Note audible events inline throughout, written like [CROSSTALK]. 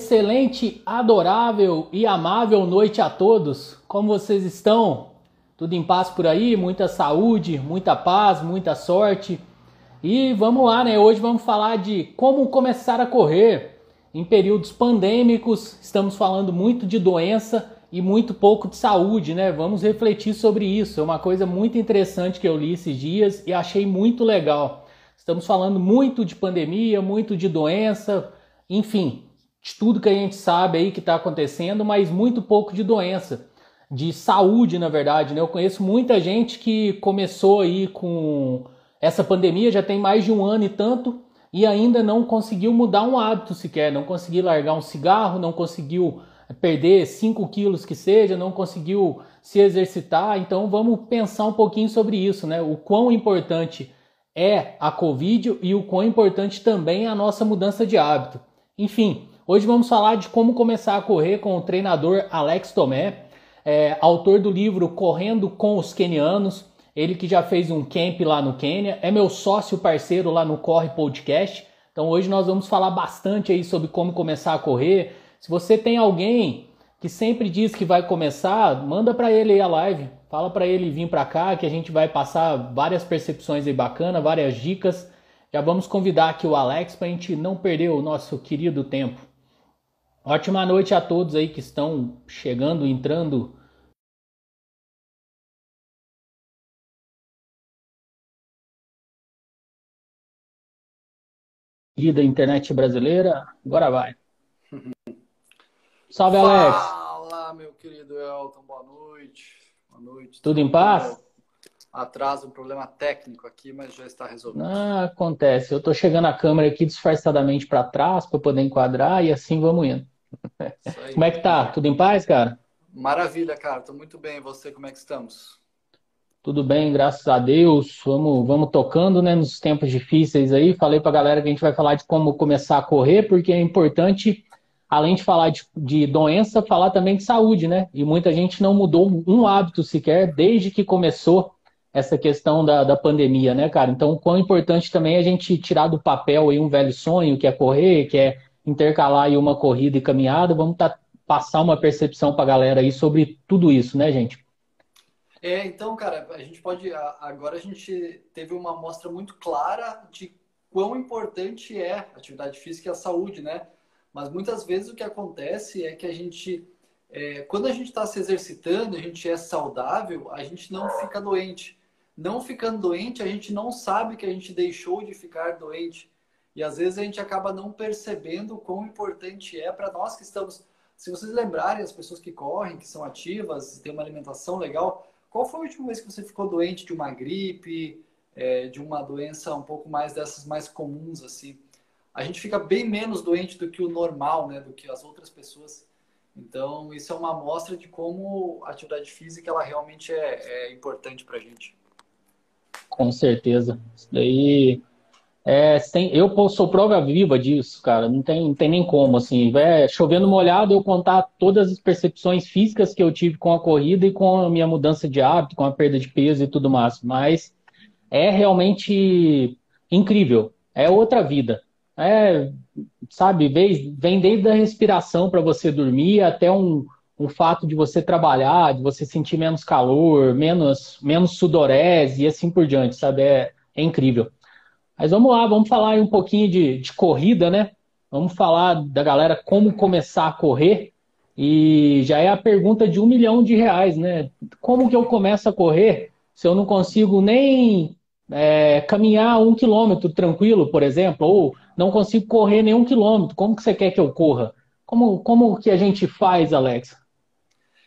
Excelente, adorável e amável noite a todos. Como vocês estão? Tudo em paz por aí? Muita saúde, muita paz, muita sorte. E vamos lá, né? Hoje vamos falar de como começar a correr em períodos pandêmicos. Estamos falando muito de doença e muito pouco de saúde, né? Vamos refletir sobre isso. É uma coisa muito interessante que eu li esses dias e achei muito legal. Estamos falando muito de pandemia, muito de doença, enfim, de tudo que a gente sabe aí que está acontecendo, mas muito pouco de doença, de saúde, na verdade. Né? Eu conheço muita gente que começou aí com essa pandemia, já tem mais de um ano e tanto, e ainda não conseguiu mudar um hábito sequer, não conseguiu largar um cigarro, não conseguiu perder 5 quilos que seja, não conseguiu se exercitar. Então vamos pensar um pouquinho sobre isso, né? O quão importante é a Covid e o quão importante também é a nossa mudança de hábito. Enfim, Hoje vamos falar de como começar a correr com o treinador Alex Tomé, é, autor do livro Correndo com os Kenianos. Ele que já fez um camp lá no Quênia, é meu sócio parceiro lá no Corre Podcast. Então hoje nós vamos falar bastante aí sobre como começar a correr. Se você tem alguém que sempre diz que vai começar, manda para ele aí a live. Fala para ele vir para cá que a gente vai passar várias percepções aí bacana, várias dicas. Já vamos convidar aqui o Alex para a gente não perder o nosso querido tempo. Ótima noite a todos aí que estão chegando, entrando. da internet brasileira, agora vai. Salve, Alex. Fala, meu querido Elton, boa noite. Boa noite. Tudo em paz? Atraso, um problema técnico aqui, mas já está resolvido. Ah, acontece. Eu estou chegando a câmera aqui disfarçadamente para trás para poder enquadrar e assim vamos indo. Como é que tá? Tudo em paz, cara? Maravilha, cara. Tô muito bem. E você, como é que estamos? Tudo bem, graças a Deus. Vamos, vamos tocando, né, nos tempos difíceis aí. Falei pra galera que a gente vai falar de como começar a correr, porque é importante, além de falar de, de doença, falar também de saúde, né? E muita gente não mudou um hábito sequer desde que começou essa questão da, da pandemia, né, cara? Então, quão importante também é a gente tirar do papel aí um velho sonho, que é correr, que é intercalar aí uma corrida e caminhada. Vamos tá, passar uma percepção para a galera aí sobre tudo isso, né, gente? É, então, cara, a gente pode. Agora a gente teve uma amostra muito clara de quão importante é a atividade física e a saúde, né? Mas muitas vezes o que acontece é que a gente, é, quando a gente está se exercitando, a gente é saudável, a gente não fica doente. Não ficando doente, a gente não sabe que a gente deixou de ficar doente. E às vezes a gente acaba não percebendo o quão importante é para nós que estamos. Se vocês lembrarem, as pessoas que correm, que são ativas, têm uma alimentação legal, qual foi a última vez que você ficou doente de uma gripe, é, de uma doença um pouco mais dessas mais comuns assim? A gente fica bem menos doente do que o normal, né? Do que as outras pessoas. Então, isso é uma amostra de como a atividade física ela realmente é, é importante para a gente. Com certeza. Isso daí é, eu sou prova viva disso, cara. Não tem, não tem nem como, assim. É, chovendo molhado, eu contar todas as percepções físicas que eu tive com a corrida e com a minha mudança de hábito, com a perda de peso e tudo mais. Mas é realmente incrível. É outra vida. É, sabe, vem, vem desde a respiração para você dormir até um, um fato de você trabalhar, de você sentir menos calor, menos, menos sudorese e assim por diante, sabe? É, é incrível. Mas vamos lá, vamos falar um pouquinho de, de corrida, né? Vamos falar da galera como começar a correr. E já é a pergunta de um milhão de reais, né? Como que eu começo a correr se eu não consigo nem é, caminhar um quilômetro tranquilo, por exemplo, ou não consigo correr nenhum quilômetro? Como que você quer que eu corra? Como, como que a gente faz, Alex?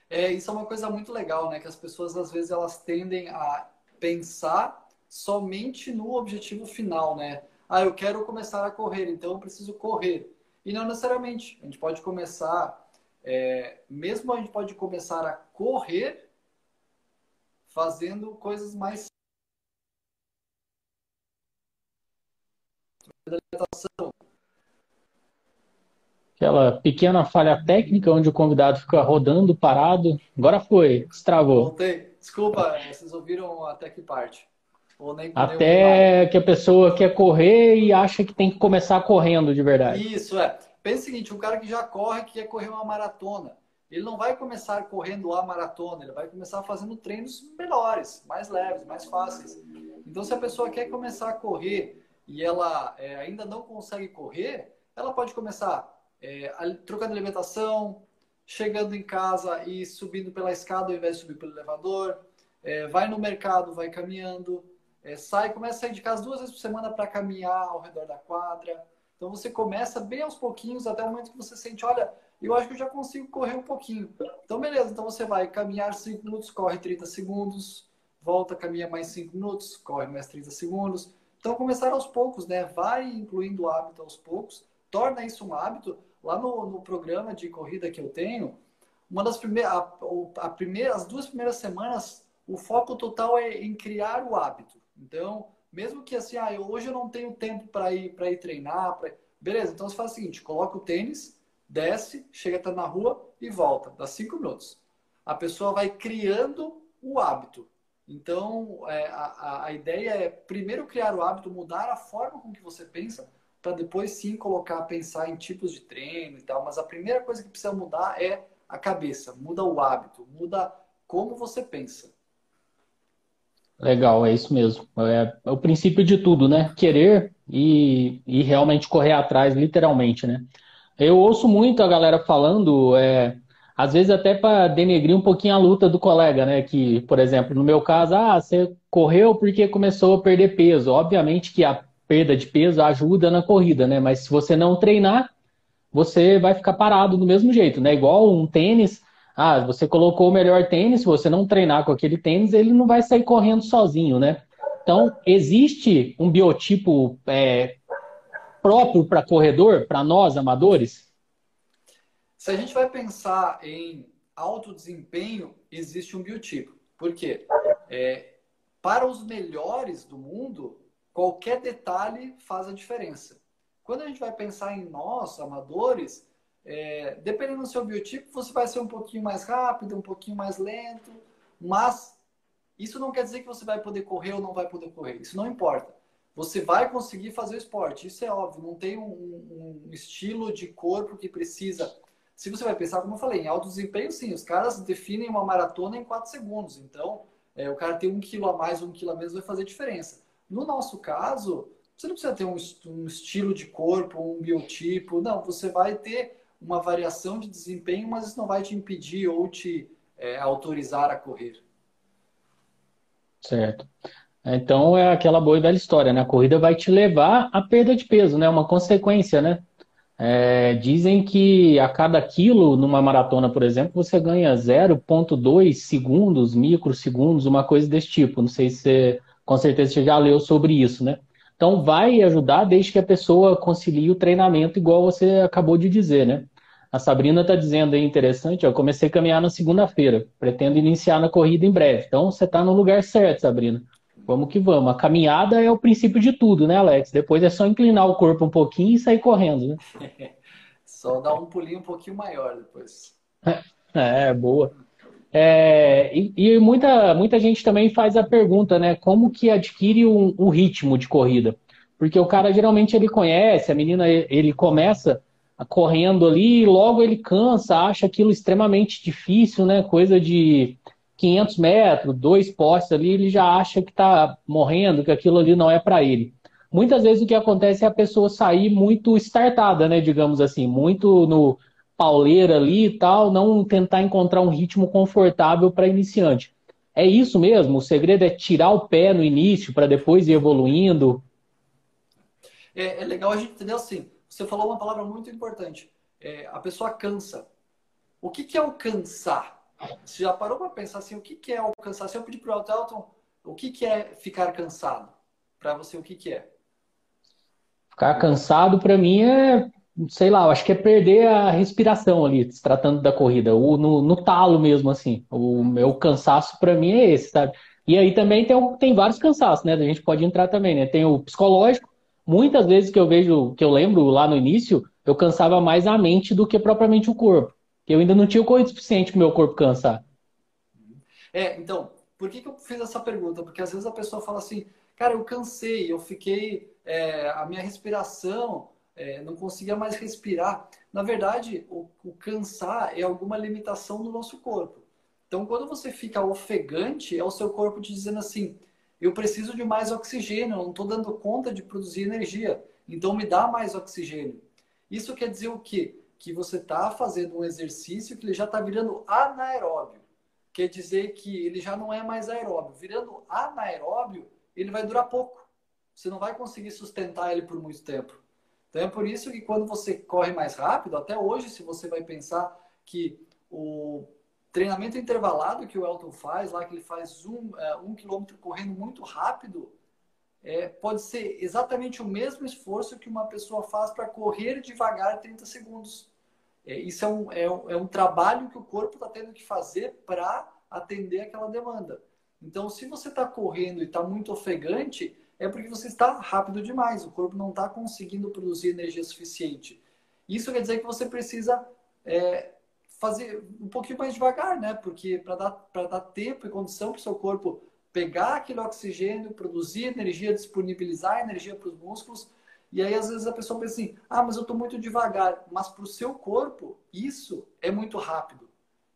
É, isso é uma coisa muito legal, né? Que as pessoas às vezes elas tendem a pensar somente no objetivo final, né? Ah, eu quero começar a correr, então eu preciso correr. E não necessariamente. A gente pode começar, é, mesmo a gente pode começar a correr fazendo coisas mais Aquela pequena falha técnica onde o convidado fica rodando, parado. Agora foi, destravou. Voltei. Desculpa, vocês ouviram até que parte? Até que a pessoa quer correr e acha que tem que começar correndo de verdade. Isso, é. Pensa o seguinte, um cara que já corre, que quer correr uma maratona, ele não vai começar correndo a maratona, ele vai começar fazendo treinos melhores, mais leves, mais fáceis. Então, se a pessoa quer começar a correr e ela é, ainda não consegue correr, ela pode começar é, trocando alimentação, chegando em casa e subindo pela escada ao invés de subir pelo elevador, é, vai no mercado, vai caminhando, é, sai, começa a sair de casa duas vezes por semana para caminhar ao redor da quadra. Então você começa bem aos pouquinhos até o momento que você sente, olha, eu acho que eu já consigo correr um pouquinho. Então beleza, então você vai caminhar 5 minutos, corre 30 segundos, volta, caminha mais 5 minutos, corre mais 30 segundos. Então começar aos poucos, né? Vai incluindo o hábito aos poucos, torna isso um hábito. Lá no, no programa de corrida que eu tenho, uma das primeiras, a, a primeira, as duas primeiras semanas, o foco total é em criar o hábito. Então, mesmo que assim, ah, hoje eu não tenho tempo para ir para ir treinar, pra... beleza? Então você faz o seguinte: coloca o tênis, desce, chega até na rua e volta, dá cinco minutos. A pessoa vai criando o hábito. Então é, a, a ideia é primeiro criar o hábito, mudar a forma com que você pensa, para depois sim colocar, pensar em tipos de treino e tal. Mas a primeira coisa que precisa mudar é a cabeça, muda o hábito, muda como você pensa. Legal, é isso mesmo. É, é, o princípio de tudo, né? Querer e, e realmente correr atrás, literalmente, né? Eu ouço muito a galera falando, é, às vezes até para denegrir um pouquinho a luta do colega, né? Que, por exemplo, no meu caso, ah, você correu porque começou a perder peso. Obviamente que a perda de peso ajuda na corrida, né? Mas se você não treinar, você vai ficar parado do mesmo jeito, né? Igual um tênis ah, você colocou o melhor tênis, se você não treinar com aquele tênis, ele não vai sair correndo sozinho, né? Então, existe um biotipo é, próprio para corredor, para nós amadores? Se a gente vai pensar em alto desempenho, existe um biotipo. Por quê? É, para os melhores do mundo, qualquer detalhe faz a diferença. Quando a gente vai pensar em nós, amadores, é, dependendo do seu biotipo, você vai ser um pouquinho mais rápido, um pouquinho mais lento, mas isso não quer dizer que você vai poder correr ou não vai poder correr. Isso não importa. Você vai conseguir fazer o esporte, isso é óbvio. Não tem um, um estilo de corpo que precisa. Se você vai pensar, como eu falei, em alto desempenho, sim, os caras definem uma maratona em 4 segundos. Então, é, o cara ter um quilo a mais, um quilo a menos vai fazer diferença. No nosso caso, você não precisa ter um, um estilo de corpo, um biotipo. Não, você vai ter uma variação de desempenho, mas isso não vai te impedir ou te é, autorizar a correr. Certo. Então é aquela boa e velha história, né? A corrida vai te levar à perda de peso, né? Uma consequência, né? É, dizem que a cada quilo numa maratona, por exemplo, você ganha 0,2 segundos, microsegundos, uma coisa desse tipo. Não sei se você, com certeza você já leu sobre isso, né? Então vai ajudar desde que a pessoa concilie o treinamento, igual você acabou de dizer, né? A Sabrina está dizendo aí interessante, eu comecei a caminhar na segunda-feira, pretendo iniciar na corrida em breve. Então você está no lugar certo, Sabrina. Vamos que vamos. A caminhada é o princípio de tudo, né, Alex? Depois é só inclinar o corpo um pouquinho e sair correndo, né? [LAUGHS] só dar um pulinho um pouquinho maior depois. É, boa. É, e, e, muita, muita gente também faz a pergunta, né? Como que adquire um, um ritmo de corrida? Porque o cara geralmente ele conhece, a menina ele começa correndo ali logo ele cansa, acha aquilo extremamente difícil, né? Coisa de 500 metros, dois postes ali, ele já acha que está morrendo, que aquilo ali não é para ele. Muitas vezes o que acontece é a pessoa sair muito startada, né? Digamos assim, muito no pauleira ali e tal, não tentar encontrar um ritmo confortável para iniciante. É isso mesmo? O segredo é tirar o pé no início para depois ir evoluindo? É, é legal a gente entender assim você falou uma palavra muito importante. É, a pessoa cansa. O que, que é o cansar? Você já parou para pensar assim, o que, que é o cansar? Se eu pedir para o Elton, o que, que é ficar cansado? Para você, o que, que é? Ficar cansado, para mim, é, sei lá, eu acho que é perder a respiração ali, se tratando da corrida, no, no talo mesmo, assim. O meu cansaço, para mim, é esse, sabe? E aí também tem, tem vários cansaços, né? A gente pode entrar também, né? Tem o psicológico, Muitas vezes que eu vejo, que eu lembro lá no início, eu cansava mais a mente do que propriamente o corpo. Eu ainda não tinha o corpo suficiente para o meu corpo cansar. É, então, por que, que eu fiz essa pergunta? Porque às vezes a pessoa fala assim, cara, eu cansei, eu fiquei, é, a minha respiração é, não conseguia mais respirar. Na verdade, o, o cansar é alguma limitação do nosso corpo. Então, quando você fica ofegante, é o seu corpo te dizendo assim: eu preciso de mais oxigênio, eu não estou dando conta de produzir energia, então me dá mais oxigênio. Isso quer dizer o quê? Que você está fazendo um exercício que ele já está virando anaeróbio. Quer dizer que ele já não é mais aeróbio. Virando anaeróbio, ele vai durar pouco. Você não vai conseguir sustentar ele por muito tempo. Então é por isso que quando você corre mais rápido, até hoje, se você vai pensar que o treinamento intervalado que o Elton faz, lá que ele faz um, é, um quilômetro correndo muito rápido, é, pode ser exatamente o mesmo esforço que uma pessoa faz para correr devagar 30 segundos. É, isso é um, é, um, é um trabalho que o corpo está tendo que fazer para atender aquela demanda. Então, se você está correndo e está muito ofegante, é porque você está rápido demais, o corpo não está conseguindo produzir energia suficiente. Isso quer dizer que você precisa é, fazer um pouquinho mais devagar, né? Porque para dar, dar tempo e condição para o seu corpo pegar aquele oxigênio, produzir energia, disponibilizar energia para os músculos. E aí, às vezes, a pessoa pensa assim: ah, mas eu estou muito devagar. Mas para o seu corpo, isso é muito rápido.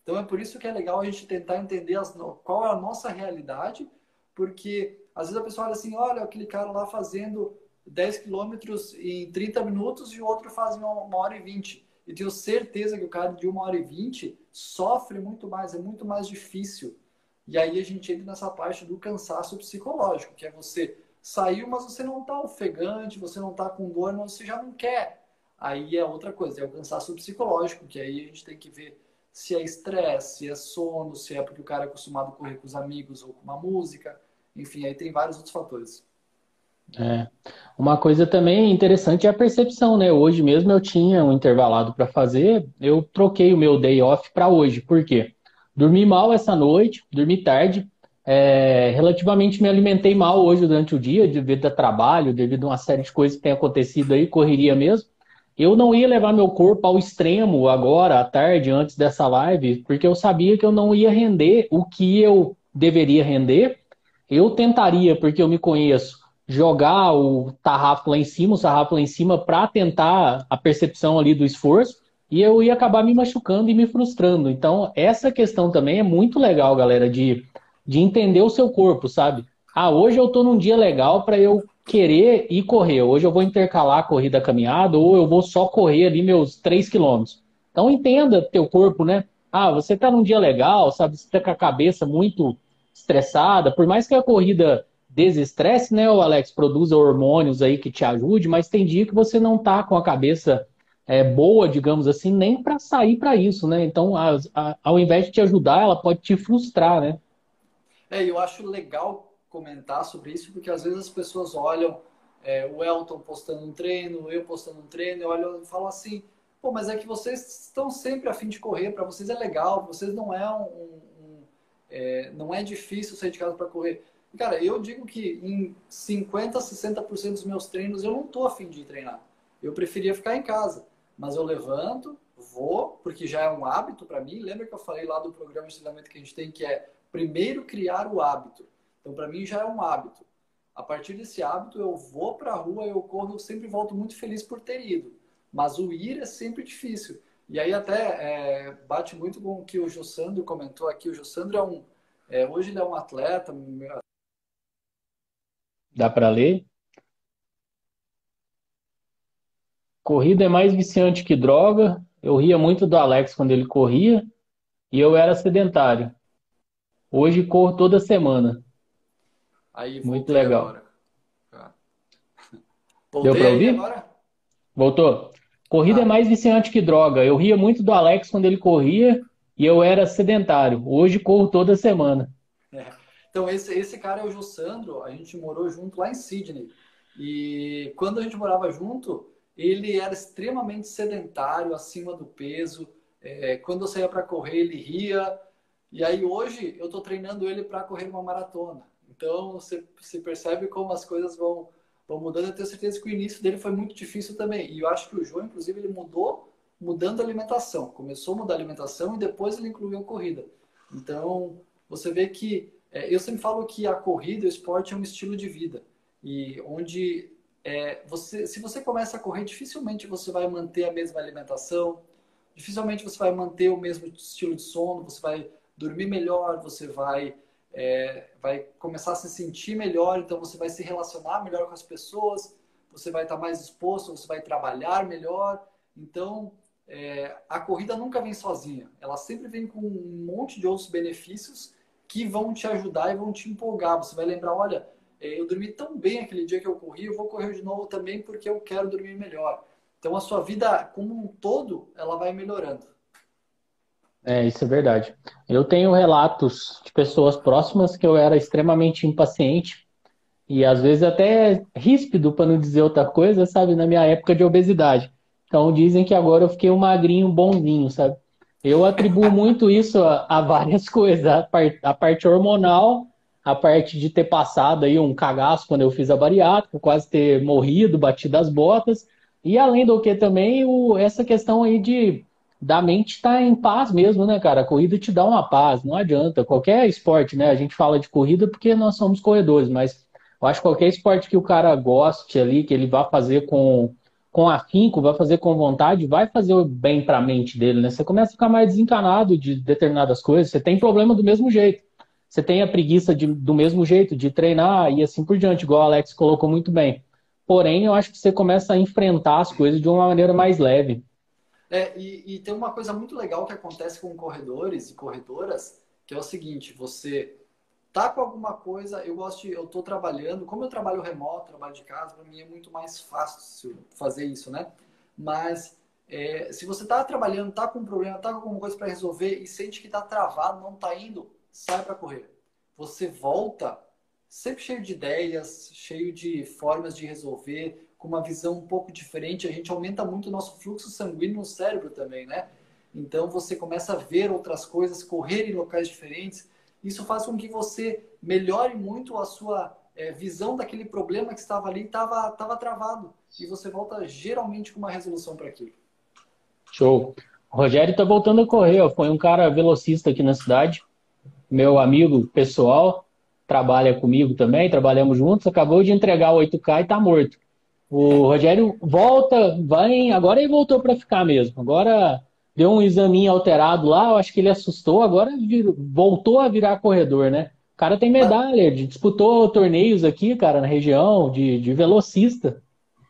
Então, é por isso que é legal a gente tentar entender as, qual é a nossa realidade, porque às vezes a pessoa olha assim, olha aquele cara lá fazendo 10 quilômetros em 30 minutos e o outro faz em uma hora e 20. Eu tenho certeza que o cara de uma hora e 20 sofre muito mais, é muito mais difícil. E aí a gente entra nessa parte do cansaço psicológico, que é você saiu, mas você não está ofegante, você não está com dor, mas você já não quer. Aí é outra coisa, é o cansaço psicológico, que aí a gente tem que ver se é estresse, se é sono, se é porque o cara é acostumado a correr com os amigos ou com uma música. Enfim, aí tem vários outros fatores. É. Uma coisa também interessante é a percepção, né? Hoje mesmo eu tinha um intervalado para fazer, eu troquei o meu day off para hoje. Por quê? Dormi mal essa noite, dormi tarde, é, relativamente me alimentei mal hoje durante o dia, devido a trabalho, devido a uma série de coisas que tem acontecido aí, correria mesmo. Eu não ia levar meu corpo ao extremo agora, à tarde, antes dessa live, porque eu sabia que eu não ia render o que eu deveria render eu tentaria, porque eu me conheço, jogar o tarrafo lá em cima, o sarrafo lá em cima, para tentar a percepção ali do esforço, e eu ia acabar me machucando e me frustrando. Então, essa questão também é muito legal, galera, de, de entender o seu corpo, sabe? Ah, hoje eu tô num dia legal para eu querer ir correr. Hoje eu vou intercalar a corrida caminhada ou eu vou só correr ali meus 3 quilômetros. Então entenda teu corpo, né? Ah, você tá num dia legal, sabe? Você tá com a cabeça muito estressada, por mais que a corrida desestresse, né, o Alex, produza hormônios aí que te ajude, mas tem dia que você não tá com a cabeça é, boa, digamos assim, nem para sair para isso, né? Então, a, a, ao invés de te ajudar, ela pode te frustrar, né? É, eu acho legal comentar sobre isso, porque às vezes as pessoas olham é, o Elton postando um treino, eu postando um treino, eu olho e falo assim, pô, mas é que vocês estão sempre a fim de correr, para vocês é legal, vocês não é um, é, não é difícil sair de casa para correr. Cara, eu digo que em 50, 60% dos meus treinos eu não tô afim de treinar. Eu preferia ficar em casa. Mas eu levanto, vou, porque já é um hábito para mim. Lembra que eu falei lá do programa de treinamento que a gente tem, que é primeiro criar o hábito. Então, para mim já é um hábito. A partir desse hábito, eu vou para a rua, eu corro, eu sempre volto muito feliz por ter ido. Mas o ir é sempre difícil. E aí até é, bate muito com o que o Jussandro comentou aqui. O Jussandro é um. É, hoje ele é um atleta. Dá para ler? Corrida é mais viciante que droga. Eu ria muito do Alex quando ele corria e eu era sedentário. Hoje corro toda semana. Aí, muito legal. Tá. [LAUGHS] Deu para ouvir? Agora? Voltou. Corrida ah. é mais viciante que droga. Eu ria muito do Alex quando ele corria e eu era sedentário. Hoje corro toda semana. É. Então, esse, esse cara é o Jussandro. A gente morou junto lá em Sydney. E quando a gente morava junto, ele era extremamente sedentário, acima do peso. É, quando eu saía para correr, ele ria. E aí, hoje, eu estou treinando ele para correr uma maratona. Então, você, você percebe como as coisas vão vão mudando. Eu tenho certeza que o início dele foi muito difícil também. E eu acho que o João, inclusive, ele mudou mudando a alimentação. Começou a mudar a alimentação e depois ele incluiu a corrida. Então, você vê que... É, eu sempre falo que a corrida, o esporte é um estilo de vida. E onde é, você, se você começa a correr, dificilmente você vai manter a mesma alimentação, dificilmente você vai manter o mesmo estilo de sono, você vai dormir melhor, você vai, é, vai começar a se sentir melhor, então você vai se relacionar melhor com as pessoas, você vai estar mais disposto, você vai trabalhar melhor. Então, é, a corrida nunca vem sozinha, ela sempre vem com um monte de outros benefícios que vão te ajudar e vão te empolgar. Você vai lembrar, olha, é, eu dormi tão bem aquele dia que eu corri, eu vou correr de novo também porque eu quero dormir melhor. Então a sua vida como um todo, ela vai melhorando. É, isso é verdade. Eu tenho relatos de pessoas próximas que eu era extremamente impaciente e às vezes até ríspido, para não dizer outra coisa, sabe, na minha época de obesidade. Então dizem que agora eu fiquei um magrinho bonzinho, sabe? Eu atribuo muito isso a, a várias [LAUGHS] coisas, a, part, a parte hormonal, a parte de ter passado aí um cagaço quando eu fiz a bariátrica, quase ter morrido, batido as botas, e além do que também o, essa questão aí de da mente estar tá em paz mesmo, né, cara? A corrida te dá uma paz, não adianta. Qualquer esporte, né? A gente fala de corrida porque nós somos corredores, mas eu acho que qualquer esporte que o cara goste ali, que ele vá fazer com, com afinco, vai fazer com vontade, vai fazer o bem para a mente dele, né? Você começa a ficar mais desencanado de determinadas coisas, você tem problema do mesmo jeito. Você tem a preguiça de, do mesmo jeito de treinar e assim por diante, igual o Alex colocou muito bem. Porém, eu acho que você começa a enfrentar as coisas de uma maneira mais leve. É, e, e tem uma coisa muito legal que acontece com corredores e corredoras, que é o seguinte, você tá com alguma coisa, eu gosto de, eu tô trabalhando, como eu trabalho remoto, trabalho de casa, para mim é muito mais fácil fazer isso, né? Mas é, se você tá trabalhando, tá com um problema, tá com alguma coisa para resolver e sente que tá travado, não tá indo, sai para correr. Você volta sempre cheio de ideias, cheio de formas de resolver, com uma visão um pouco diferente. A gente aumenta muito o nosso fluxo sanguíneo no cérebro também, né? Então você começa a ver outras coisas, correr em locais diferentes. Isso faz com que você melhore muito a sua é, visão daquele problema que estava ali, estava tava travado. E você volta geralmente com uma resolução para aquilo. Show. O Rogério está voltando a correr. Foi um cara velocista aqui na cidade, meu amigo pessoal trabalha comigo também, trabalhamos juntos, acabou de entregar o 8K e tá morto. O Rogério volta, vai, agora ele voltou para ficar mesmo. Agora deu um examinho alterado lá, eu acho que ele assustou, agora vir, voltou a virar corredor, né? O cara tem medalha, disputou torneios aqui, cara, na região, de, de velocista.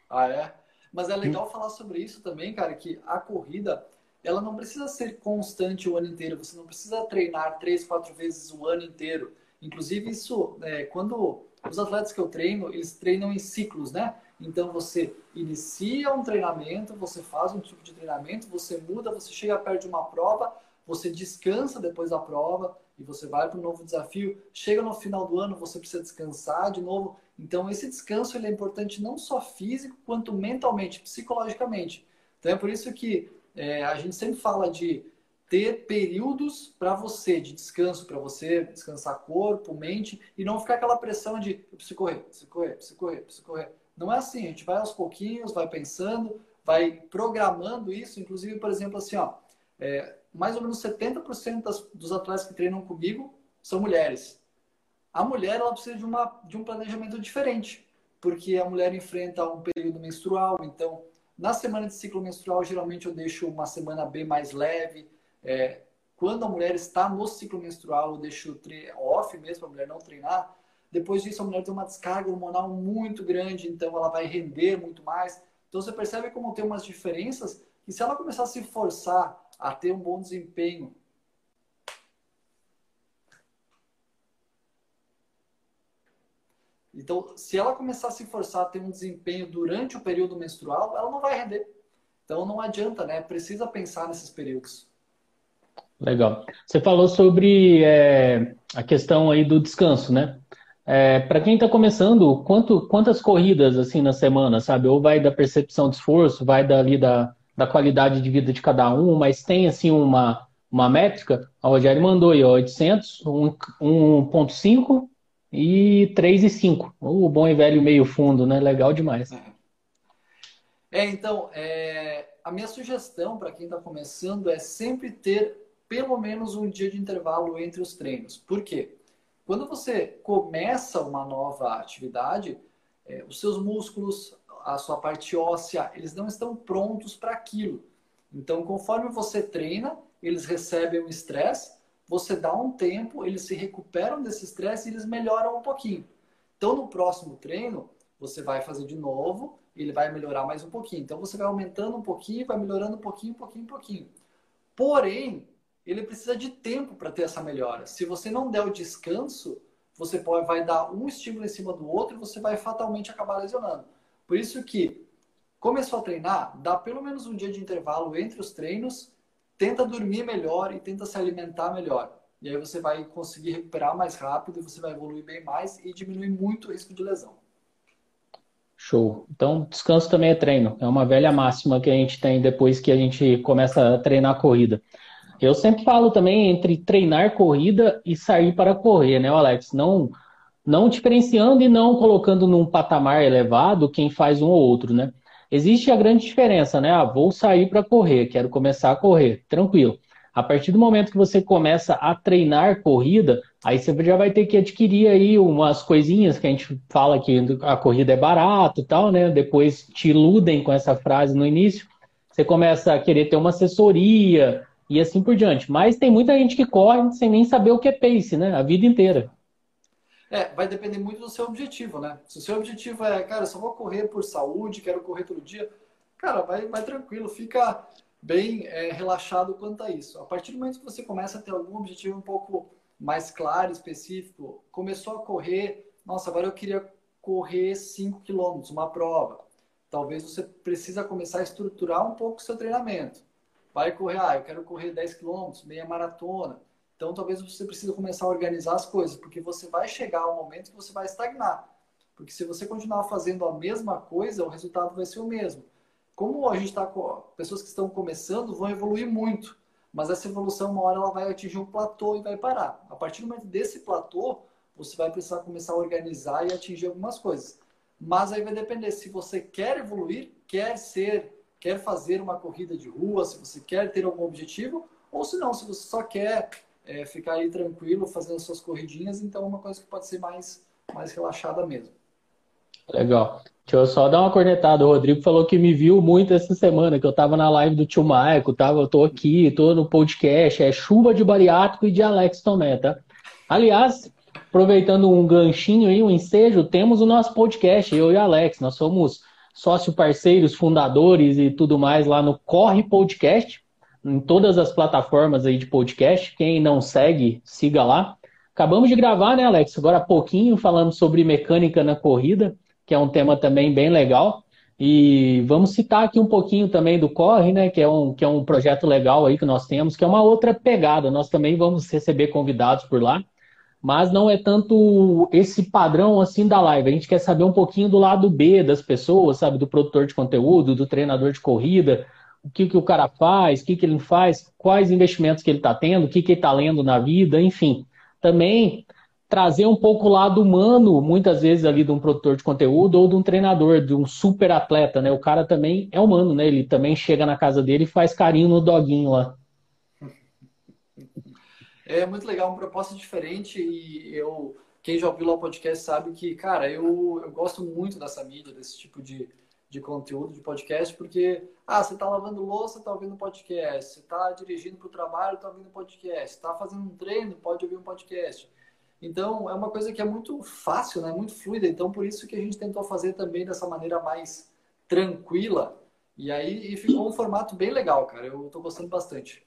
Ah, é? Mas é legal falar sobre isso também, cara, que a corrida, ela não precisa ser constante o ano inteiro, você não precisa treinar três, quatro vezes o ano inteiro. Inclusive, isso, é, quando os atletas que eu treino, eles treinam em ciclos, né? Então, você inicia um treinamento, você faz um tipo de treinamento, você muda, você chega perto de uma prova, você descansa depois da prova e você vai para um novo desafio. Chega no final do ano, você precisa descansar de novo. Então, esse descanso ele é importante não só físico, quanto mentalmente, psicologicamente. Então, é por isso que é, a gente sempre fala de ter períodos para você de descanso, para você descansar corpo, mente e não ficar aquela pressão de eu preciso correr, preciso correr, preciso correr, preciso correr. Não é assim, a gente vai aos pouquinhos, vai pensando, vai programando isso. Inclusive, por exemplo, assim, ó, é, mais ou menos 70% das, dos atletas que treinam comigo são mulheres. A mulher ela precisa de, uma, de um planejamento diferente, porque a mulher enfrenta um período menstrual, então na semana de ciclo menstrual geralmente eu deixo uma semana bem mais leve, é, quando a mulher está no ciclo menstrual, eu deixo off mesmo, a mulher não treinar. Depois disso, a mulher tem uma descarga hormonal muito grande, então ela vai render muito mais. Então você percebe como tem umas diferenças que se ela começar a se forçar a ter um bom desempenho, Então, se ela começar a se forçar a ter um desempenho durante o período menstrual, ela não vai render. Então, não adianta, né? Precisa pensar nesses períodos. Legal. Você falou sobre é, a questão aí do descanso, né? É, para quem está começando, quanto, quantas corridas assim na semana, sabe? Ou vai da percepção de esforço, vai dali da, da qualidade de vida de cada um, mas tem assim uma, uma métrica. A Rogério mandou aí, ó, 800, 1.5 e 3,5. O bom e velho meio fundo, né? Legal demais. É, então, é, a minha sugestão para quem está começando é sempre ter pelo menos um dia de intervalo entre os treinos. Por quê? Quando você começa uma nova atividade, é, os seus músculos, a, sua parte óssea, eles não estão prontos para aquilo. Então, conforme você treina, eles recebem o estresse, você dá um tempo, eles se recuperam desse estresse e eles melhoram um pouquinho. Então, no próximo treino, você vai fazer de novo, ele vai melhorar mais um pouquinho. Então, você vai aumentando um pouquinho, vai melhorando um pouquinho, um pouquinho, um pouquinho. Porém, ele precisa de tempo para ter essa melhora. Se você não der o descanso, você pode, vai dar um estímulo em cima do outro e você vai fatalmente acabar lesionando. Por isso que começou a treinar, dá pelo menos um dia de intervalo entre os treinos, tenta dormir melhor e tenta se alimentar melhor. E aí você vai conseguir recuperar mais rápido e você vai evoluir bem mais e diminuir muito o risco de lesão. Show. Então, descanso também é treino. É uma velha máxima que a gente tem depois que a gente começa a treinar corrida. Eu sempre falo também entre treinar corrida e sair para correr, né, Alex? Não, não diferenciando e não colocando num patamar elevado quem faz um ou outro, né? Existe a grande diferença, né? Ah, vou sair para correr, quero começar a correr, tranquilo. A partir do momento que você começa a treinar corrida, aí você já vai ter que adquirir aí umas coisinhas que a gente fala que a corrida é barato e tal, né? Depois te iludem com essa frase no início. Você começa a querer ter uma assessoria, e assim por diante. Mas tem muita gente que corre sem nem saber o que é pace, né? A vida inteira. É, vai depender muito do seu objetivo, né? Se o seu objetivo é, cara, eu só vou correr por saúde, quero correr todo dia, cara, vai, vai tranquilo, fica bem é, relaxado quanto a isso. A partir do momento que você começa a ter algum objetivo um pouco mais claro, específico, começou a correr, nossa, agora eu queria correr 5 quilômetros, uma prova. Talvez você precisa começar a estruturar um pouco o seu treinamento vai correr, ah, eu quero correr 10 quilômetros, meia maratona. Então, talvez você precise começar a organizar as coisas, porque você vai chegar a um momento que você vai estagnar. Porque se você continuar fazendo a mesma coisa, o resultado vai ser o mesmo. Como a gente está com pessoas que estão começando, vão evoluir muito. Mas essa evolução, uma hora, ela vai atingir um platô e vai parar. A partir do momento desse platô, você vai precisar começar a organizar e atingir algumas coisas. Mas aí vai depender se você quer evoluir, quer ser quer fazer uma corrida de rua, se você quer ter algum objetivo, ou se não, se você só quer é, ficar aí tranquilo fazendo suas corridinhas, então é uma coisa que pode ser mais, mais relaxada mesmo. Legal. Deixa eu só dar uma cornetada. O Rodrigo falou que me viu muito essa semana, que eu tava na live do tio Maico, tava, eu tô aqui, tô no podcast, é chuva de bariátrico e de Alex Tomé, tá? Aliás, aproveitando um ganchinho aí, um ensejo, temos o nosso podcast, eu e Alex, nós somos sócio parceiros, fundadores e tudo mais lá no Corre Podcast, em todas as plataformas aí de podcast. Quem não segue, siga lá. Acabamos de gravar, né, Alex? Agora há pouquinho falando sobre mecânica na corrida, que é um tema também bem legal. E vamos citar aqui um pouquinho também do Corre, né? Que é, um, que é um projeto legal aí que nós temos, que é uma outra pegada. Nós também vamos receber convidados por lá mas não é tanto esse padrão assim da live. A gente quer saber um pouquinho do lado B das pessoas, sabe? Do produtor de conteúdo, do treinador de corrida, o que, que o cara faz, o que, que ele faz, quais investimentos que ele está tendo, o que, que ele está lendo na vida, enfim. Também trazer um pouco o lado humano, muitas vezes ali de um produtor de conteúdo ou de um treinador, de um super atleta, né? O cara também é humano, né? Ele também chega na casa dele e faz carinho no doguinho lá. É muito legal, uma proposta diferente e eu, quem já ouviu lá o podcast sabe que, cara, eu, eu gosto muito dessa mídia, desse tipo de, de conteúdo de podcast, porque, ah, você está lavando louça, está ouvindo podcast, você está dirigindo para o trabalho, está ouvindo podcast, está fazendo um treino, pode ouvir um podcast. Então, é uma coisa que é muito fácil, né? muito fluida. Então, por isso que a gente tentou fazer também dessa maneira mais tranquila. E aí e ficou um formato bem legal, cara. Eu estou gostando bastante.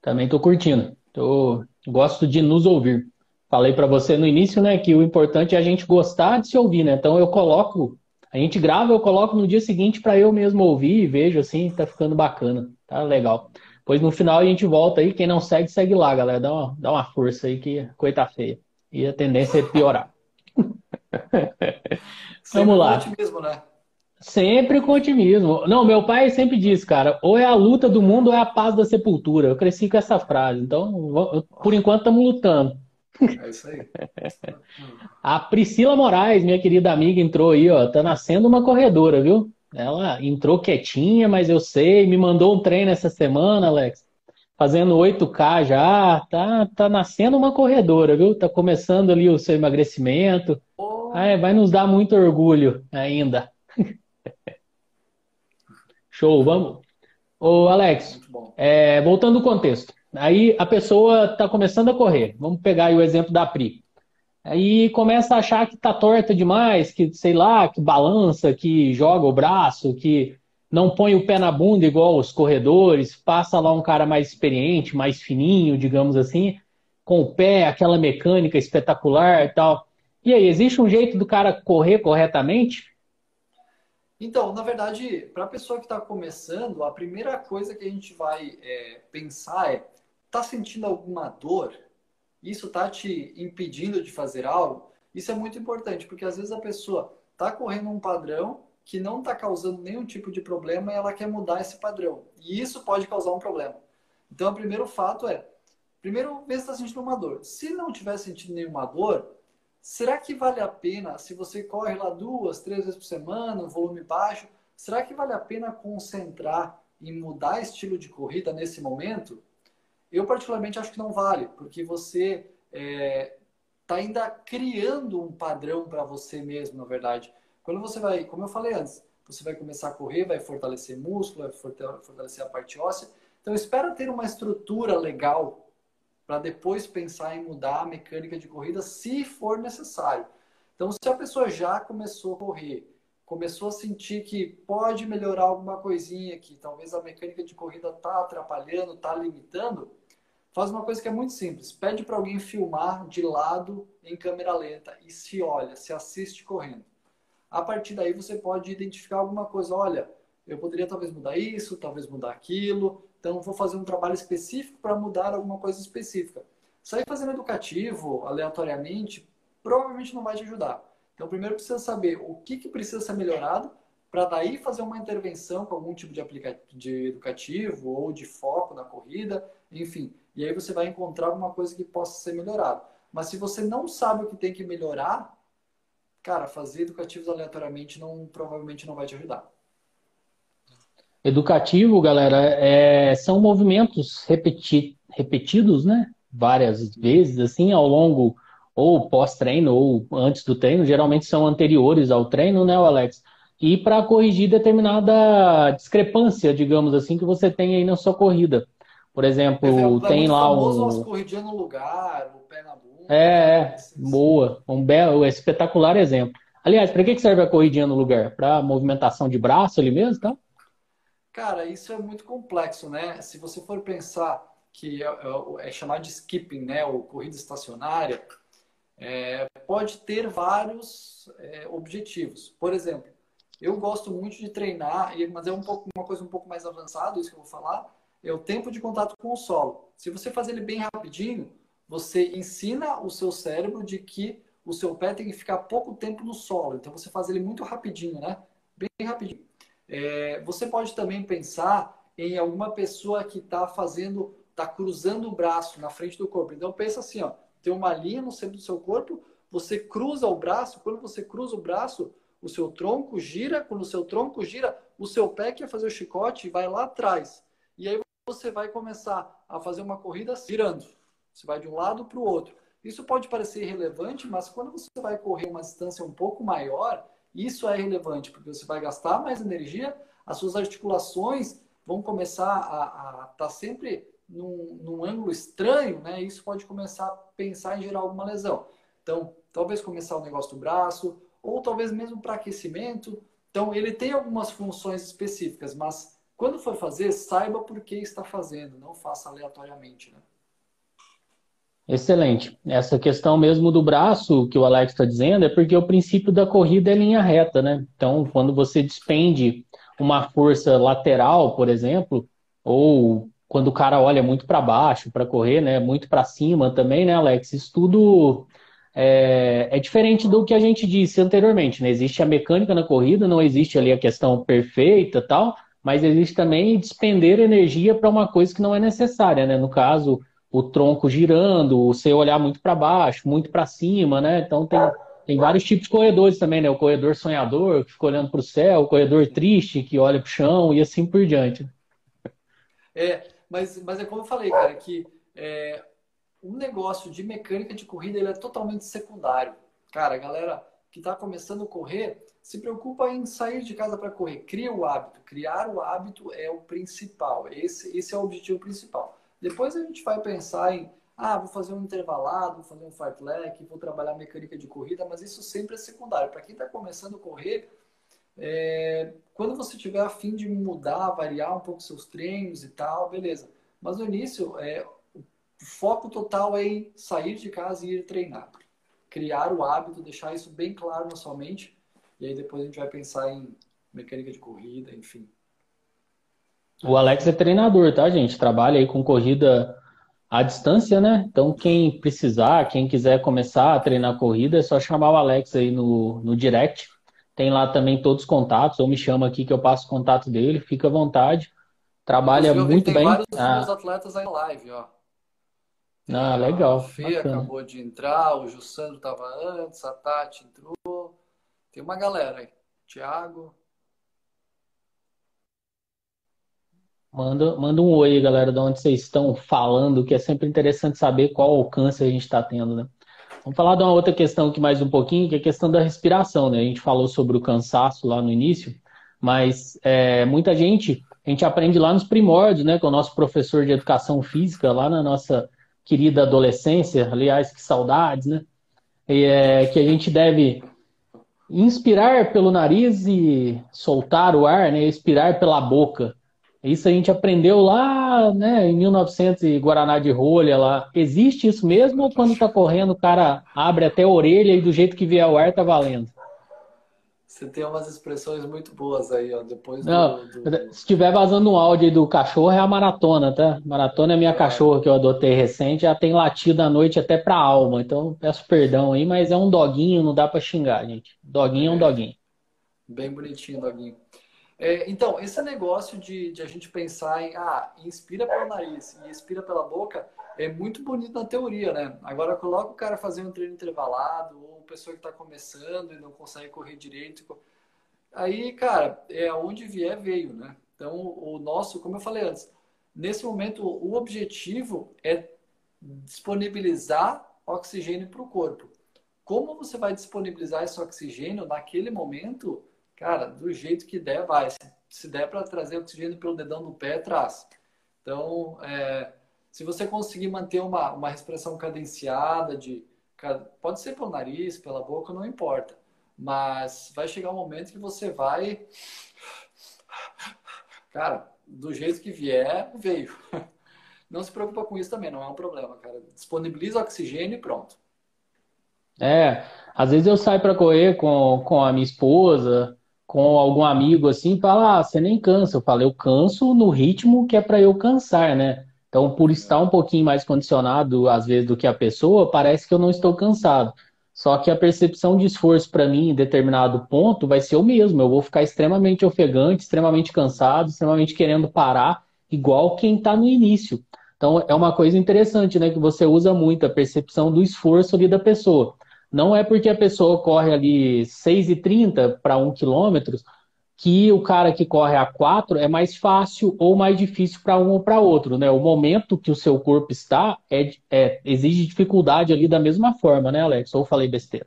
Também estou curtindo. Eu gosto de nos ouvir. Falei para você no início, né, que o importante é a gente gostar de se ouvir, né? Então eu coloco, a gente grava, eu coloco no dia seguinte para eu mesmo ouvir e vejo assim, tá ficando bacana, tá legal. Pois no final a gente volta aí, quem não segue, segue lá, galera. Dá uma, dá uma força aí que coisa tá feia. E a tendência é piorar. [LAUGHS] Vamos lá. Mesmo, né? Sempre com otimismo. Não, meu pai sempre diz, cara, ou é a luta do mundo ou é a paz da sepultura. Eu cresci com essa frase. Então, por enquanto, estamos lutando. É isso aí. [LAUGHS] a Priscila Moraes, minha querida amiga, entrou aí, ó. Tá nascendo uma corredora, viu? Ela entrou quietinha, mas eu sei, me mandou um treino essa semana, Alex. Fazendo 8K já, tá, tá nascendo uma corredora, viu? Tá começando ali o seu emagrecimento. Oh. É, vai nos dar muito orgulho ainda. Show, vamos. Ô, Alex, é, voltando ao contexto. Aí a pessoa está começando a correr. Vamos pegar aí o exemplo da Pri. Aí começa a achar que tá torta demais, que sei lá, que balança, que joga o braço, que não põe o pé na bunda igual os corredores, passa lá um cara mais experiente, mais fininho, digamos assim, com o pé, aquela mecânica espetacular e tal. E aí, existe um jeito do cara correr corretamente? Então, na verdade, para a pessoa que está começando, a primeira coisa que a gente vai é, pensar é: está sentindo alguma dor? Isso está te impedindo de fazer algo? Isso é muito importante, porque às vezes a pessoa está correndo um padrão que não está causando nenhum tipo de problema e ela quer mudar esse padrão. E isso pode causar um problema. Então, o primeiro fato é: primeiro, ver se está sentindo uma dor. Se não tiver sentindo nenhuma dor, será que vale a pena, se você corre lá duas, três vezes por semana, volume baixo, será que vale a pena concentrar em mudar estilo de corrida nesse momento? Eu, particularmente, acho que não vale, porque você está é, tá ainda criando um padrão para você mesmo, na verdade. Quando você vai, como eu falei antes, você vai começar a correr, vai fortalecer músculo, vai fortalecer a parte óssea. Então, espera ter uma estrutura legal para depois pensar em mudar a mecânica de corrida se for necessário. Então, se a pessoa já começou a correr, começou a sentir que pode melhorar alguma coisinha, que talvez a mecânica de corrida está atrapalhando, está limitando, faz uma coisa que é muito simples. Pede para alguém filmar de lado em câmera lenta e se olha, se assiste correndo. A partir daí você pode identificar alguma coisa. Olha, eu poderia talvez mudar isso, talvez mudar aquilo. Então, vou fazer um trabalho específico para mudar alguma coisa específica. Sair fazendo educativo aleatoriamente provavelmente não vai te ajudar. Então, primeiro precisa saber o que, que precisa ser melhorado para daí fazer uma intervenção com algum tipo de, aplicativo, de educativo ou de foco na corrida, enfim. E aí você vai encontrar alguma coisa que possa ser melhorado. Mas se você não sabe o que tem que melhorar, cara, fazer educativos aleatoriamente não provavelmente não vai te ajudar. Educativo, galera, é, são movimentos repeti, repetidos, né? Várias vezes, assim, ao longo, ou pós-treino, ou antes do treino, geralmente são anteriores ao treino, né, Alex? E para corrigir determinada discrepância, digamos assim, que você tem aí na sua corrida. Por exemplo, é tem lá um. As corridinhas no lugar, o pé na bunda. É, é boa. Um belo, espetacular exemplo. Aliás, para que serve a corridinha no lugar? Para movimentação de braço ali mesmo, tá? Cara, isso é muito complexo, né? Se você for pensar que é, é, é chamado de skipping, né? Ou corrida estacionária, é, pode ter vários é, objetivos. Por exemplo, eu gosto muito de treinar, mas é um pouco, uma coisa um pouco mais avançada, isso que eu vou falar, é o tempo de contato com o solo. Se você fazer ele bem rapidinho, você ensina o seu cérebro de que o seu pé tem que ficar pouco tempo no solo. Então você faz ele muito rapidinho, né? Bem rapidinho. É, você pode também pensar em alguma pessoa que está fazendo, está cruzando o braço na frente do corpo. Então pensa assim, ó, tem uma linha no centro do seu corpo, você cruza o braço, quando você cruza o braço, o seu tronco gira, quando o seu tronco gira, o seu pé quer fazer o chicote vai lá atrás. E aí você vai começar a fazer uma corrida girando. Você vai de um lado para o outro. Isso pode parecer irrelevante, mas quando você vai correr uma distância um pouco maior, isso é relevante, porque você vai gastar mais energia, as suas articulações vão começar a estar tá sempre num, num, ângulo estranho, né? Isso pode começar a pensar em gerar alguma lesão. Então, talvez começar o negócio do braço, ou talvez mesmo para aquecimento. Então, ele tem algumas funções específicas, mas quando for fazer, saiba por que está fazendo, não faça aleatoriamente, né? Excelente. Essa questão mesmo do braço que o Alex está dizendo é porque o princípio da corrida é linha reta, né? Então, quando você despende uma força lateral, por exemplo, ou quando o cara olha muito para baixo para correr, né? Muito para cima também, né, Alex? Isso tudo é, é, diferente do que a gente disse anteriormente, né? Existe a mecânica na corrida, não existe ali a questão perfeita tal, mas existe também despender energia para uma coisa que não é necessária, né? No caso, o tronco girando, você olhar muito para baixo, muito para cima, né? Então tem, tem vários tipos de corredores também, né? O corredor sonhador, que fica olhando para o céu, o corredor triste, que olha para o chão e assim por diante. É, mas, mas é como eu falei, cara, que é, um negócio de mecânica de corrida ele é totalmente secundário. Cara, a galera que está começando a correr, se preocupa em sair de casa para correr. Cria o hábito. Criar o hábito é o principal. Esse, esse é o objetivo principal. Depois a gente vai pensar em, ah, vou fazer um intervalado, vou fazer um fartlek, vou trabalhar mecânica de corrida, mas isso sempre é secundário. Para quem está começando a correr, é, quando você tiver a fim de mudar, variar um pouco seus treinos e tal, beleza. Mas no início, é, o foco total é em sair de casa e ir treinar. Criar o hábito, deixar isso bem claro na sua mente. E aí depois a gente vai pensar em mecânica de corrida, enfim. O Alex é treinador, tá, gente? Trabalha aí com corrida à distância, né? Então, quem precisar, quem quiser começar a treinar corrida, é só chamar o Alex aí no, no direct tem lá também todos os contatos, ou me chama aqui que eu passo o contato dele, fica à vontade. Trabalha muito tem bem. Tem vários ah. meus atletas aí na live, ó. Tem ah, legal. A Fê acabou de entrar, o Jussandro estava antes, a Tati entrou. Tem uma galera aí. Thiago. Manda, manda um oi, galera, de onde vocês estão falando, que é sempre interessante saber qual alcance a gente está tendo, né? Vamos falar de uma outra questão aqui mais um pouquinho, que é a questão da respiração, né? A gente falou sobre o cansaço lá no início, mas é, muita gente, a gente aprende lá nos primórdios, né? Com o nosso professor de educação física, lá na nossa querida adolescência, aliás, que saudades, né? E, é, que a gente deve inspirar pelo nariz e soltar o ar, né? Expirar pela boca. Isso a gente aprendeu lá, né, em 1900 e Guaraná de rolha lá. Existe isso mesmo ou quando tá correndo o cara abre até a orelha e do jeito que vier o ar tá valendo? Você tem umas expressões muito boas aí, ó. Depois do, Não, do... Se estiver vazando um áudio aí do cachorro, é a maratona, tá? Maratona é minha é. cachorra que eu adotei recente, já tem latido à noite até pra alma. Então peço perdão aí, mas é um doguinho, não dá para xingar, gente. Doguinho é um é. doguinho. Bem bonitinho, doguinho. É, então, esse negócio de, de, a gente pensar em, ah, inspira pelo nariz e expira pela boca, é muito bonito na teoria, né? Agora, coloca o cara fazer um treino intervalado, ou pessoa que está começando e não consegue correr direito. Aí, cara, é onde vier, veio, né? Então, o nosso, como eu falei antes, nesse momento, o objetivo é disponibilizar oxigênio para o corpo. Como você vai disponibilizar esse oxigênio naquele momento? Cara, do jeito que der, vai. Se der para trazer oxigênio pelo dedão do pé, traz. Então, é, se você conseguir manter uma, uma respiração cadenciada, de, pode ser pelo nariz, pela boca, não importa. Mas vai chegar um momento que você vai. Cara, do jeito que vier, veio. [LAUGHS] Não se preocupa com isso também, não é um problema, cara. Disponibiliza oxigênio e pronto. É, às vezes eu saio para correr com, com a minha esposa, com algum amigo assim, fala, ah, você nem cansa. Eu falo, eu canso no ritmo que é para eu cansar, né? Então, por estar um pouquinho mais condicionado, às vezes, do que a pessoa, parece que eu não estou cansado. Só que a percepção de esforço para mim em determinado ponto vai ser o mesmo. Eu vou ficar extremamente ofegante, extremamente cansado, extremamente querendo parar, igual quem está no início. Então, é uma coisa interessante, né? Que você usa muito a percepção do esforço ali da pessoa. Não é porque a pessoa corre ali 6,30 para 1 quilômetro que o cara que corre a 4 é mais fácil ou mais difícil para um ou para outro, né? O momento que o seu corpo está é, é, exige dificuldade ali da mesma forma, né, Alex? Ou falei besteira?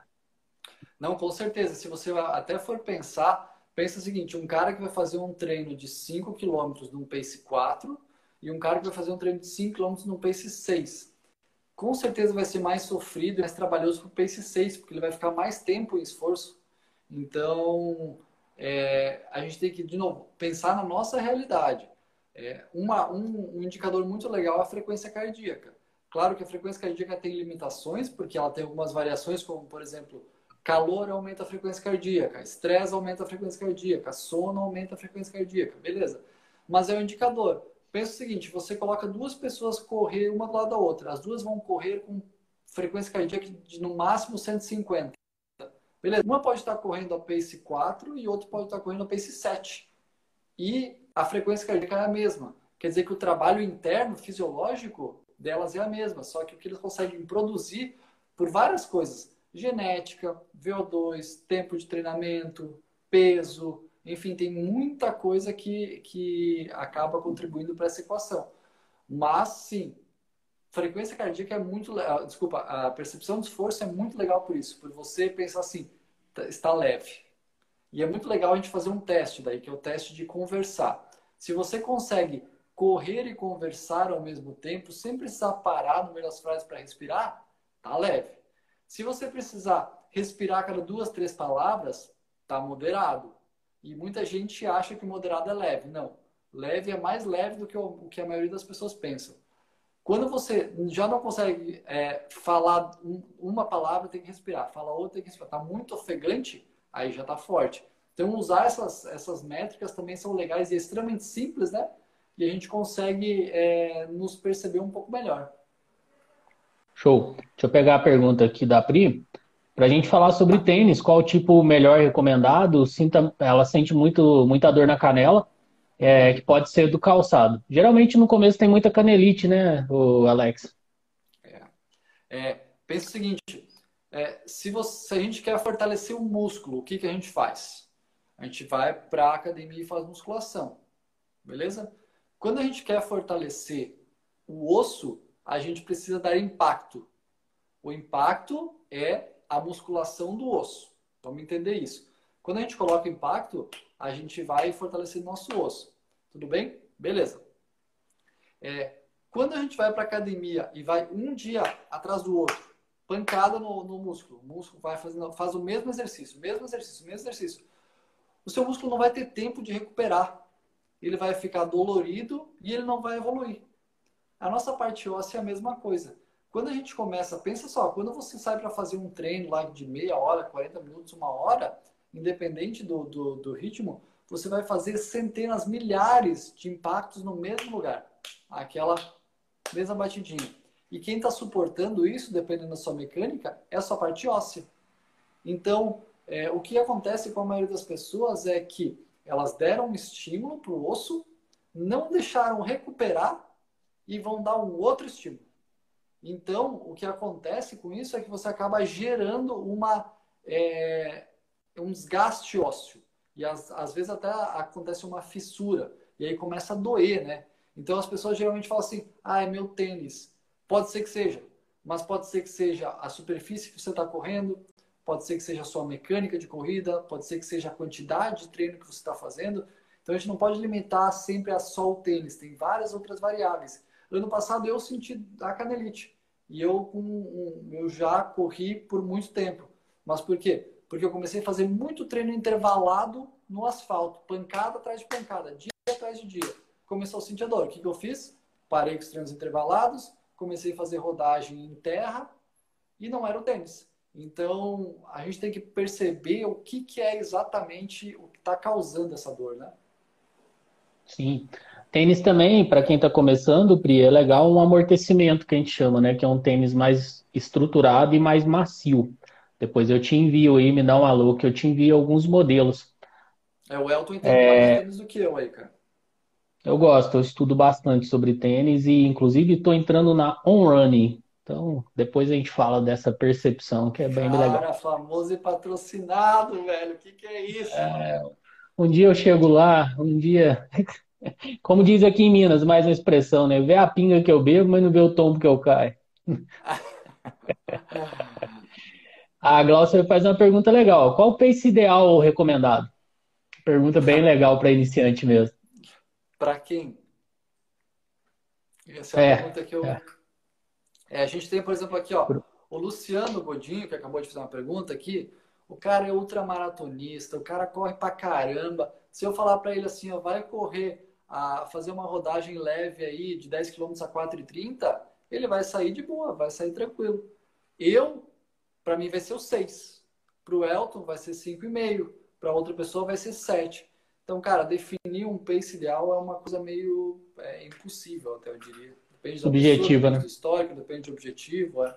Não, com certeza. Se você até for pensar, pensa o seguinte, um cara que vai fazer um treino de 5 km num pace 4 e um cara que vai fazer um treino de 5 km num pace 6 com certeza vai ser mais sofrido e mais trabalhoso para o Pace 6, porque ele vai ficar mais tempo em esforço. Então, é, a gente tem que, de novo, pensar na nossa realidade. É, uma, um, um, indicador muito legal é a frequência cardíaca. Claro que a frequência cardíaca tem limitações, porque ela tem algumas variações, como, por exemplo, calor aumenta a frequência cardíaca, estresse aumenta a frequência cardíaca, sono aumenta a frequência cardíaca, beleza. Mas é um indicador. Pensa o seguinte, você coloca duas pessoas correr uma do lado da outra. As duas vão correr com frequência cardíaca de no máximo 150. Beleza? Uma pode estar correndo a pace 4 e outra pode estar correndo a pace 7. E a frequência cardíaca é a mesma. Quer dizer que o trabalho interno, fisiológico delas é a mesma, só que o que eles conseguem produzir por várias coisas, genética, VO2, tempo de treinamento, peso, enfim, tem muita coisa que, que acaba contribuindo para essa equação. Mas, sim, frequência cardíaca é muito legal. Desculpa, a percepção de esforço é muito legal por isso. Por você pensar assim, está leve. E é muito legal a gente fazer um teste daí, que é o teste de conversar. Se você consegue correr e conversar ao mesmo tempo, sem precisar parar no meio das frases para respirar, tá leve. Se você precisar respirar cada duas, três palavras, tá moderado. E muita gente acha que moderado é leve. Não. Leve é mais leve do que o que a maioria das pessoas pensam. Quando você já não consegue é, falar uma palavra, tem que respirar. Fala outra, tem que respirar. Está muito ofegante, aí já está forte. Então, usar essas, essas métricas também são legais e extremamente simples, né? E a gente consegue é, nos perceber um pouco melhor. Show. Deixa eu pegar a pergunta aqui da Pri. Para a gente falar sobre tênis, qual o tipo melhor recomendado? Sinta, ela sente muito, muita dor na canela é, que pode ser do calçado. Geralmente no começo tem muita canelite, né, o Alex? É. é pensa o seguinte: é, se, você, se a gente quer fortalecer o músculo, o que, que a gente faz? A gente vai para a academia e faz musculação, beleza? Quando a gente quer fortalecer o osso, a gente precisa dar impacto. O impacto é a musculação do osso. Vamos entender isso. Quando a gente coloca impacto, a gente vai fortalecer nosso osso. Tudo bem? Beleza. É, quando a gente vai para academia e vai um dia atrás do outro, pancada no, no músculo, o músculo vai fazendo, faz o mesmo exercício, mesmo exercício, mesmo exercício. O seu músculo não vai ter tempo de recuperar. Ele vai ficar dolorido e ele não vai evoluir. A nossa parte óssea é a mesma coisa. Quando a gente começa, pensa só, quando você sai para fazer um treino lá de meia hora, 40 minutos, uma hora, independente do, do, do ritmo, você vai fazer centenas, milhares de impactos no mesmo lugar. Aquela mesma batidinha. E quem está suportando isso, dependendo da sua mecânica, é a sua parte óssea. Então, é, o que acontece com a maioria das pessoas é que elas deram um estímulo para o osso, não deixaram recuperar e vão dar um outro estímulo. Então, o que acontece com isso é que você acaba gerando uma, é, um desgaste ósseo. E às, às vezes até acontece uma fissura. E aí começa a doer, né? Então as pessoas geralmente falam assim: ah, é meu tênis. Pode ser que seja, mas pode ser que seja a superfície que você está correndo, pode ser que seja a sua mecânica de corrida, pode ser que seja a quantidade de treino que você está fazendo. Então a gente não pode limitar sempre a só o tênis, tem várias outras variáveis. Ano passado eu senti a canelite e eu, com, eu já corri por muito tempo. Mas por quê? Porque eu comecei a fazer muito treino intervalado no asfalto, pancada atrás de pancada, dia atrás de dia. Começou a sentir dor. O que, que eu fiz? Parei com os treinos intervalados, comecei a fazer rodagem em terra e não era o tênis. Então, a gente tem que perceber o que, que é exatamente o que está causando essa dor, né? Sim. Tênis também, para quem está começando, Pri, é legal um amortecimento que a gente chama, né? Que é um tênis mais estruturado e mais macio. Depois eu te envio aí, me dá um alô, que eu te envio alguns modelos. É, o Elton entende é... mais tênis do que eu aí, cara. Eu gosto, eu estudo bastante sobre tênis e, inclusive, estou entrando na On Running. Então, depois a gente fala dessa percepção, que é bem cara, legal. Cara, famoso e patrocinado, velho. O que, que é isso? É... Um dia eu chego lá, um dia. [LAUGHS] Como diz aqui em Minas, mais uma expressão, né? Vê a pinga que eu bebo, mas não vê o tombo que eu caio. [LAUGHS] A Glaucia faz uma pergunta legal. Qual o pace ideal ou recomendado? Pergunta bem legal para iniciante mesmo. Para quem? Essa é, é a pergunta que eu. É. É, a gente tem, por exemplo, aqui, ó, o Luciano Godinho, que acabou de fazer uma pergunta aqui. O cara é ultramaratonista, o cara corre pra caramba. Se eu falar para ele assim, ó, vai correr, a fazer uma rodagem leve aí de 10 km a 4,30, ele vai sair de boa, vai sair tranquilo. Eu para mim vai ser o 6. Para o Elton vai ser 5,5. Para outra pessoa vai ser 7. Então, cara, definir um pace ideal é uma coisa meio é, impossível, até eu diria. Depende do objetivo, né? do histórico, depende do objetivo. É.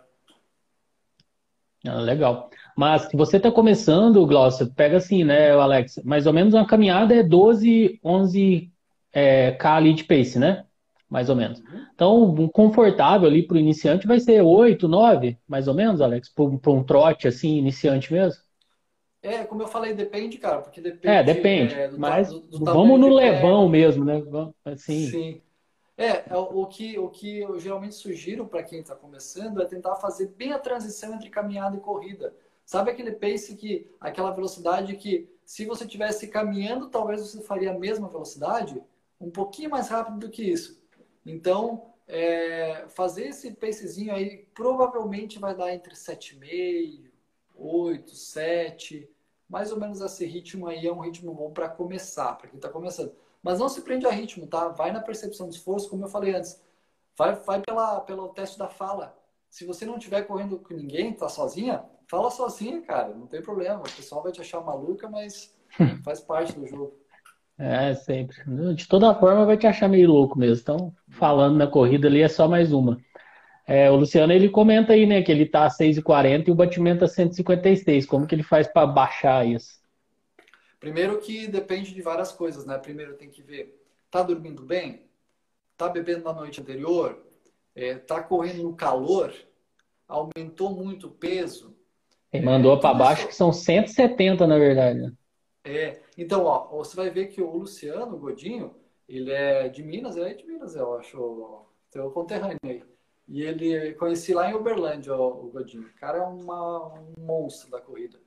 Ah, legal. Mas se você está começando, Glaucia, pega assim, né, Alex? Mais ou menos uma caminhada é 12, 11 é, K ali de pace, né? mais ou menos. Então, um confortável ali para o iniciante vai ser 8, 9, mais ou menos, Alex, para um trote assim, iniciante mesmo? É, como eu falei, depende, cara, porque depende. É, depende. É, do, mas do, do vamos no levão mesmo, né? Assim. Sim. É, é o que, o que eu geralmente sugiro para quem está começando é tentar fazer bem a transição entre caminhada e corrida. Sabe aquele pace que, aquela velocidade que, se você estivesse caminhando, talvez você faria a mesma velocidade? Um pouquinho mais rápido do que isso. Então, é, fazer esse pacezinho aí provavelmente vai dar entre 7,5, 8, 7. Mais ou menos esse ritmo aí é um ritmo bom para começar, para quem está começando. Mas não se prende a ritmo, tá? Vai na percepção de esforço, como eu falei antes. Vai, vai pela, pelo teste da fala. Se você não estiver correndo com ninguém, tá sozinha, fala sozinha, cara. Não tem problema. O pessoal vai te achar maluca, mas [LAUGHS] faz parte do jogo. É, sempre. De toda forma, vai te achar meio louco mesmo. Então, falando na corrida ali, é só mais uma. É, o Luciano, ele comenta aí, né, que ele tá a 6,40 e o batimento a 156. Como que ele faz para baixar isso? Primeiro que depende de várias coisas, né? Primeiro tem que ver, tá dormindo bem? Tá bebendo na noite anterior? É, tá correndo no calor? Aumentou muito o peso? Ele mandou é, para baixo isso... que são 170, na verdade. É, então, ó, você vai ver que o Luciano Godinho, ele é de Minas, ele é de Minas, eu acho, teu conterrâneo aí. E ele conheci lá em Uberlândia, ó, o Godinho. O cara é uma, um monstro da corrida.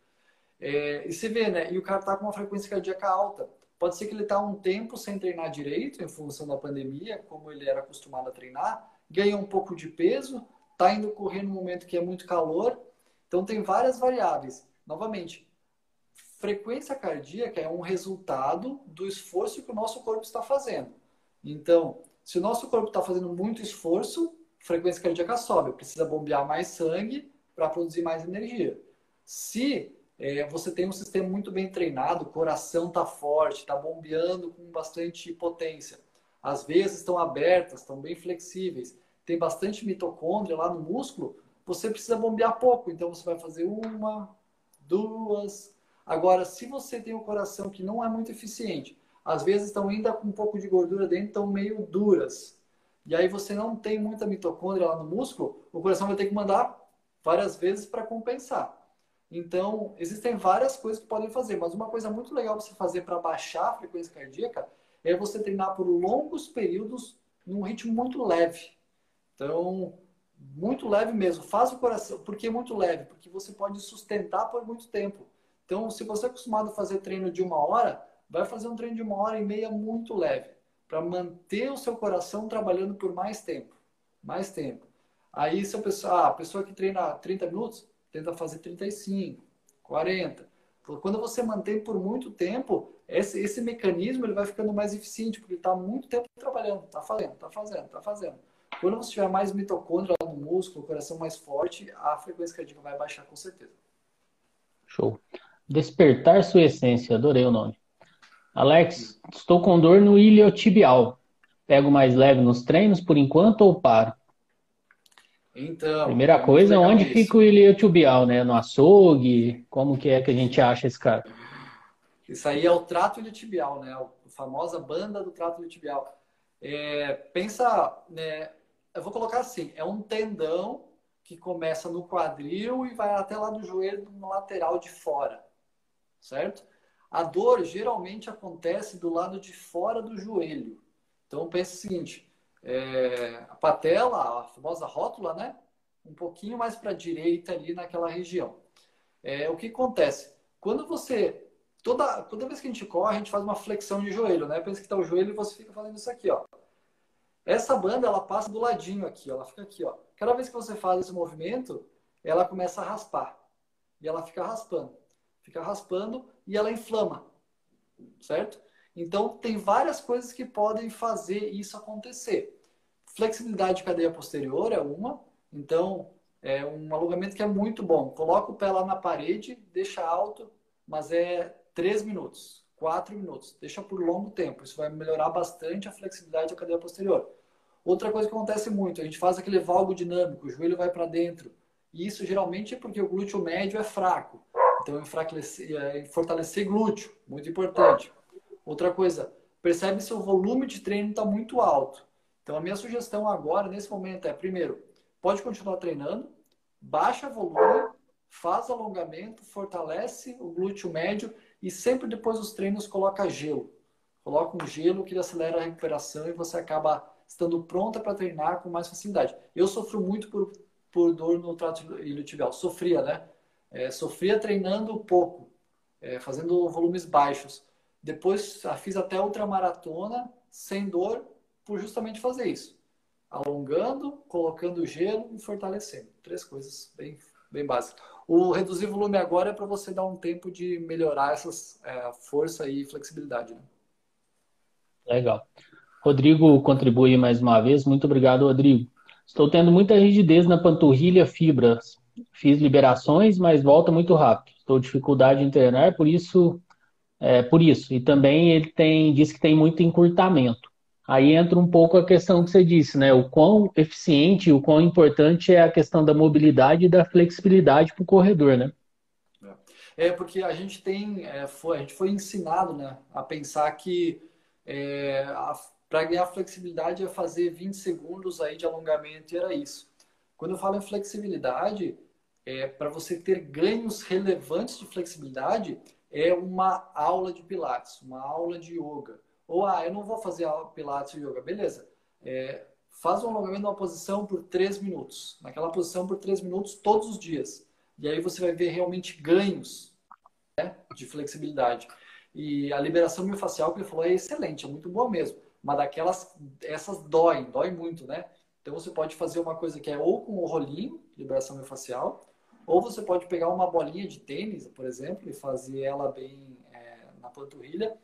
É, e se vê, né? E o cara tá com uma frequência cardíaca alta. Pode ser que ele tá um tempo sem treinar direito, em função da pandemia, como ele era acostumado a treinar, ganhou um pouco de peso, tá indo correr no momento que é muito calor. Então tem várias variáveis. Novamente, frequência cardíaca é um resultado do esforço que o nosso corpo está fazendo. Então, se o nosso corpo está fazendo muito esforço, frequência cardíaca sobe, precisa bombear mais sangue para produzir mais energia. Se é, você tem um sistema muito bem treinado, o coração está forte, está bombeando com bastante potência. As veias estão abertas, estão bem flexíveis, tem bastante mitocôndria lá no músculo, você precisa bombear pouco. Então você vai fazer uma, duas. Agora, se você tem um coração que não é muito eficiente, às vezes estão ainda com um pouco de gordura dentro, estão meio duras. E aí você não tem muita mitocôndria lá no músculo, o coração vai ter que mandar várias vezes para compensar. Então, existem várias coisas que podem fazer, mas uma coisa muito legal você fazer para baixar a frequência cardíaca é você treinar por longos períodos num ritmo muito leve. Então, muito leve mesmo. Faz o coração. Por que muito leve? Porque você pode sustentar por muito tempo. Então, se você é acostumado a fazer treino de uma hora, vai fazer um treino de uma hora e meia muito leve, para manter o seu coração trabalhando por mais tempo. Mais tempo. Aí, se a pessoa, ah, a pessoa que treina 30 minutos, tenta fazer 35, 40. Quando você mantém por muito tempo, esse, esse mecanismo ele vai ficando mais eficiente, porque está muito tempo trabalhando, está fazendo, está fazendo, está fazendo. Quando você tiver mais mitocôndria no músculo, o coração mais forte, a frequência cardíaca vai baixar com certeza. Show. Despertar sua essência, adorei o nome. Alex, estou com dor no iliotibial. Pego mais leve nos treinos por enquanto ou paro? Então. Primeira é coisa, onde isso. fica o iliotibial, né? No açougue? Como que é que a gente acha esse cara? Isso aí é o trato iliotibial, né? A famosa banda do trato iliotibial. É, pensa, né? Eu vou colocar assim: é um tendão que começa no quadril e vai até lá do joelho, no lateral de fora, certo? A dor geralmente acontece do lado de fora do joelho. Então pense o seguinte: é, a patela, a famosa rótula, né? Um pouquinho mais para a direita ali naquela região. É, o que acontece? Quando você. Toda, toda vez que a gente corre, a gente faz uma flexão de joelho, né? Pensa que está o joelho e você fica fazendo isso aqui, ó. Essa banda, ela passa do ladinho aqui, ela fica aqui, ó. Cada vez que você faz esse movimento, ela começa a raspar. E ela fica raspando. Fica raspando e ela inflama. Certo? Então, tem várias coisas que podem fazer isso acontecer. Flexibilidade de cadeia posterior é uma. Então, é um alongamento que é muito bom. Coloca o pé lá na parede, deixa alto, mas é 3 minutos, 4 minutos. Deixa por longo tempo. Isso vai melhorar bastante a flexibilidade da cadeia posterior. Outra coisa que acontece muito, a gente faz aquele valgo dinâmico, o joelho vai para dentro. E isso geralmente é porque o glúteo médio é fraco. Então, é, fortalecer glúteo, muito importante. Outra coisa, percebe se o volume de treino está muito alto. Então, a minha sugestão agora, nesse momento, é: primeiro, pode continuar treinando, baixa volume, faz alongamento, fortalece o glúteo médio e sempre depois dos treinos coloca gelo. Coloca um gelo que acelera a recuperação e você acaba estando pronta para treinar com mais facilidade. Eu sofro muito por, por dor no trato iliotibial. Sofria, né? É, sofria treinando pouco, é, fazendo volumes baixos. Depois fiz até ultramaratona sem dor por justamente fazer isso. Alongando, colocando gelo e fortalecendo. Três coisas bem, bem básicas. O reduzir volume agora é para você dar um tempo de melhorar essas é, força e flexibilidade. Né? Legal. Rodrigo contribui mais uma vez. Muito obrigado, Rodrigo. Estou tendo muita rigidez na panturrilha, fibras. Fiz liberações, mas volta muito rápido. Estou dificuldade em treinar, por isso, é, por isso. E também ele tem, diz que tem muito encurtamento. Aí entra um pouco a questão que você disse, né? O quão eficiente, o quão importante é a questão da mobilidade e da flexibilidade para o corredor, né? É porque a gente tem, é, foi, a gente foi ensinado, né, a pensar que é, para ganhar flexibilidade é fazer 20 segundos aí de alongamento e era isso. Quando eu falo em flexibilidade, é, para você ter ganhos relevantes de flexibilidade, é uma aula de pilates, uma aula de yoga ou, ah, eu não vou fazer pilates e yoga. Beleza. É, faz um alongamento numa posição por 3 minutos. Naquela posição por 3 minutos todos os dias. E aí você vai ver realmente ganhos né, de flexibilidade. E a liberação miofascial que ele falou é excelente, é muito boa mesmo. Mas daquelas, essas doem, dói muito, né? Então você pode fazer uma coisa que é ou com o rolinho, liberação miofascial, ou você pode pegar uma bolinha de tênis, por exemplo, e fazer ela bem é, na panturrilha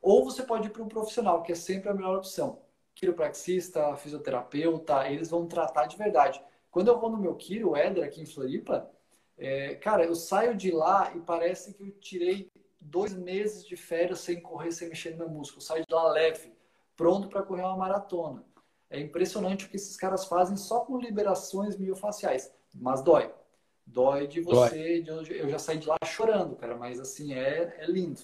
ou você pode ir para um profissional, que é sempre a melhor opção. Quiropraxista, fisioterapeuta, eles vão tratar de verdade. Quando eu vou no meu quiro, Éder, aqui em Floripa, é, cara, eu saio de lá e parece que eu tirei dois meses de férias sem correr, sem mexer no meu músculo. Eu saio de lá leve, pronto para correr uma maratona. É impressionante o que esses caras fazem só com liberações miofaciais. Mas dói. Dói de você. Dói. De, eu já saí de lá chorando, cara, mas assim, é, é lindo.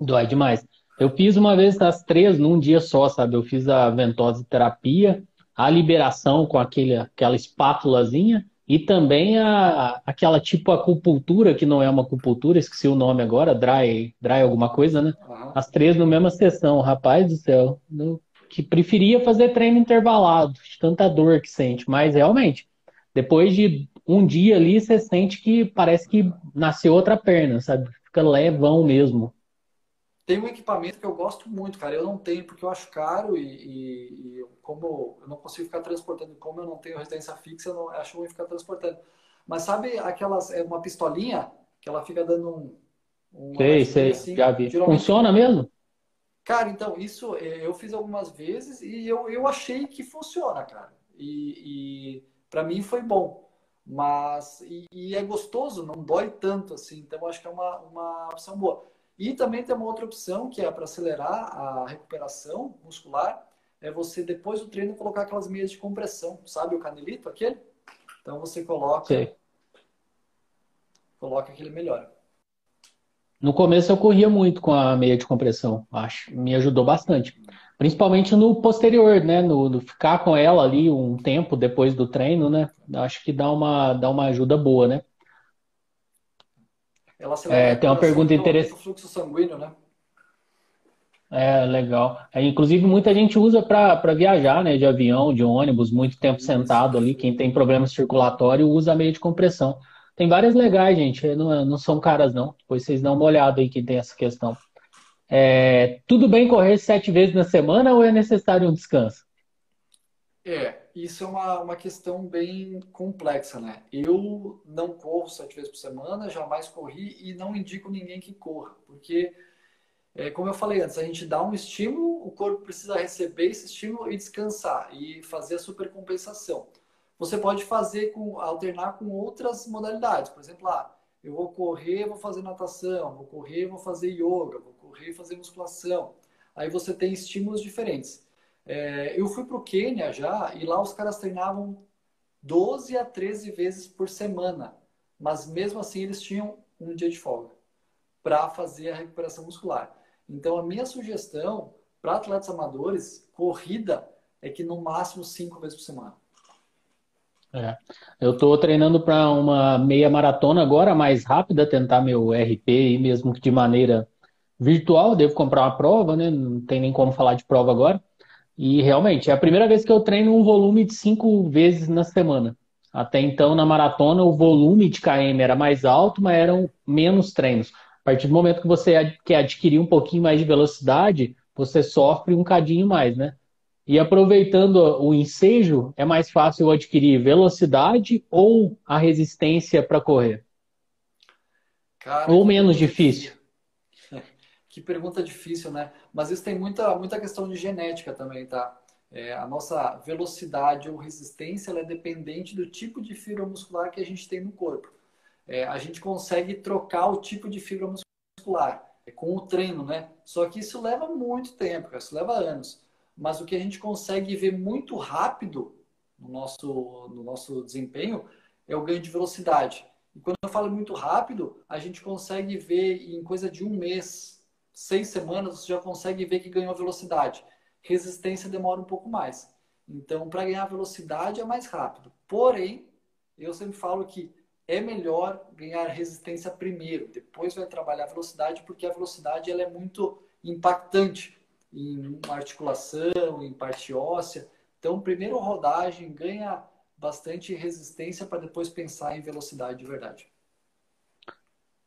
Dói demais. Eu fiz uma vez das três num dia só, sabe? Eu fiz a ventosa terapia, a liberação com aquele, aquela espátulazinha e também a, aquela tipo acupuntura, que não é uma acupuntura, esqueci o nome agora, dry, dry alguma coisa, né? Uhum. As três na mesma sessão, rapaz do céu. que preferia fazer treino intervalado, de tanta dor que sente, mas realmente, depois de um dia ali, você sente que parece que nasceu outra perna, sabe? Fica levão mesmo. Tem um equipamento que eu gosto muito, cara. Eu não tenho porque eu acho caro e, e, e como eu não consigo ficar transportando, como eu não tenho residência fixa, eu não acho ruim ficar transportando. Mas sabe aquelas, é uma pistolinha que ela fica dando um. um sei, sei, assim, já vi. Funciona mesmo? Cara, então, isso é, eu fiz algumas vezes e eu, eu achei que funciona, cara. E, e para mim foi bom. Mas, e, e, é gostoso, não dói tanto assim. Então, acho que é uma, uma opção boa. E também tem uma outra opção que é para acelerar a recuperação muscular, é você depois do treino colocar aquelas meias de compressão, sabe o canelito aquele? Então você coloca, Sei. coloca que ele melhora. No começo eu corria muito com a meia de compressão, acho, me ajudou bastante. Principalmente no posterior, né? No, no, ficar com ela ali um tempo depois do treino, né? Acho que dá uma, dá uma ajuda boa, né? Ela é, tem uma pergunta interessante. fluxo sanguíneo, né? É, legal. É, inclusive, muita gente usa para viajar, né? De avião, de ônibus, muito tempo sentado ali. Quem tem problema circulatório usa meio de compressão. Tem várias legais, gente. Não, não são caras, não. Depois vocês dão uma olhada aí que tem essa questão. É, tudo bem correr sete vezes na semana ou é necessário um descanso? É, isso é uma, uma questão bem complexa, né? Eu não corro sete vezes por semana, jamais corri e não indico ninguém que corra, porque, é, como eu falei antes, a gente dá um estímulo, o corpo precisa receber esse estímulo e descansar e fazer a supercompensação. Você pode fazer com alternar com outras modalidades, por exemplo, ah, eu vou correr, vou fazer natação, vou correr, vou fazer yoga, vou correr, fazer musculação. Aí você tem estímulos diferentes. É, eu fui para o Quênia já e lá os caras treinavam 12 a 13 vezes por semana. Mas mesmo assim eles tinham um dia de folga para fazer a recuperação muscular. Então a minha sugestão para atletas amadores, corrida, é que no máximo cinco vezes por semana. É. Eu estou treinando para uma meia maratona agora, mais rápida, tentar meu RP aí mesmo que de maneira virtual. Devo comprar uma prova, né? Não tem nem como falar de prova agora. E realmente, é a primeira vez que eu treino um volume de cinco vezes na semana. Até então, na maratona, o volume de KM era mais alto, mas eram menos treinos. A partir do momento que você quer adquirir um pouquinho mais de velocidade, você sofre um cadinho mais, né? E aproveitando o ensejo, é mais fácil adquirir velocidade ou a resistência para correr? Cara, ou menos difícil? [LAUGHS] Que pergunta difícil, né? Mas isso tem muita, muita questão de genética também, tá? É, a nossa velocidade ou resistência é dependente do tipo de fibra muscular que a gente tem no corpo. É, a gente consegue trocar o tipo de fibra muscular é, com o treino, né? Só que isso leva muito tempo, isso leva anos. Mas o que a gente consegue ver muito rápido no nosso, no nosso desempenho é o ganho de velocidade. E quando eu falo muito rápido, a gente consegue ver em coisa de um mês, seis semanas, você já consegue ver que ganhou velocidade resistência demora um pouco mais. Então, para ganhar velocidade é mais rápido. Porém, eu sempre falo que é melhor ganhar resistência primeiro, depois vai trabalhar velocidade, porque a velocidade ela é muito impactante em articulação, em parte óssea. Então, primeiro rodagem ganha bastante resistência para depois pensar em velocidade de verdade.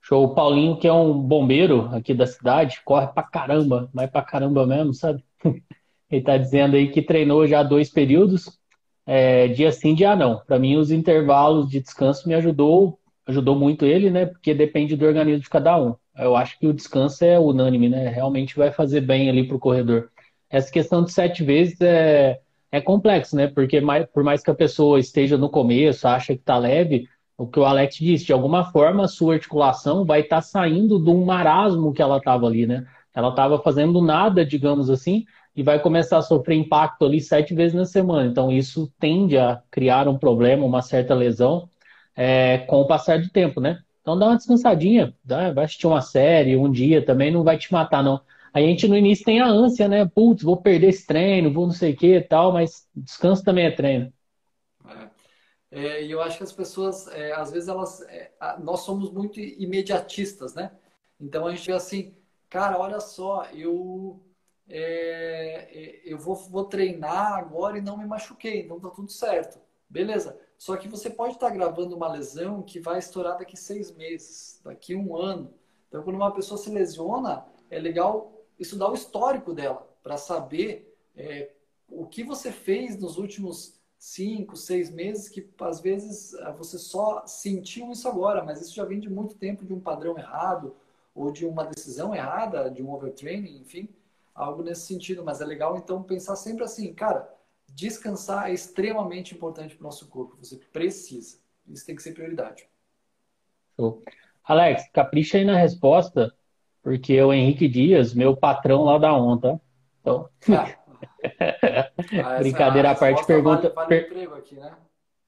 Show. O Paulinho, que é um bombeiro aqui da cidade, corre pra caramba, mas pra caramba mesmo, sabe? [LAUGHS] Ele está dizendo aí que treinou já dois períodos, é, dia sim, dia não. Para mim, os intervalos de descanso me ajudou, ajudou muito ele, né? Porque depende do organismo de cada um. Eu acho que o descanso é unânime, né? Realmente vai fazer bem ali para o corredor. Essa questão de sete vezes é, é complexo, né? Porque mais, por mais que a pessoa esteja no começo, acha que está leve, o que o Alex disse, de alguma forma a sua articulação vai estar tá saindo de um marasmo que ela estava ali, né? Ela estava fazendo nada, digamos assim, e vai começar a sofrer impacto ali sete vezes na semana. Então, isso tende a criar um problema, uma certa lesão é, com o passar do tempo, né? Então, dá uma descansadinha, dá, vai assistir uma série, um dia também, não vai te matar, não. A gente no início tem a ânsia, né? Putz, vou perder esse treino, vou não sei o que e tal, mas descanso também é treino. É, e eu acho que as pessoas, é, às vezes, elas, é, nós somos muito imediatistas, né? Então a gente vê assim, cara, olha só, eu é, é, eu vou, vou treinar agora e não me machuquei, então tá tudo certo. Beleza. Só que você pode estar gravando uma lesão que vai estourar daqui seis meses, daqui um ano. Então, quando uma pessoa se lesiona, é legal estudar o histórico dela, para saber é, o que você fez nos últimos cinco, seis meses, que às vezes você só sentiu isso agora, mas isso já vem de muito tempo de um padrão errado, ou de uma decisão errada, de um overtraining, enfim algo nesse sentido. Mas é legal, então, pensar sempre assim, cara, descansar é extremamente importante para o nosso corpo. Você precisa. Isso tem que ser prioridade. Show. Alex, capricha aí na resposta, porque o Henrique Dias, meu patrão lá da ONTA. Então. Ah. [LAUGHS] ah Brincadeira à parte, pergunta. Vale, vale emprego aqui, né?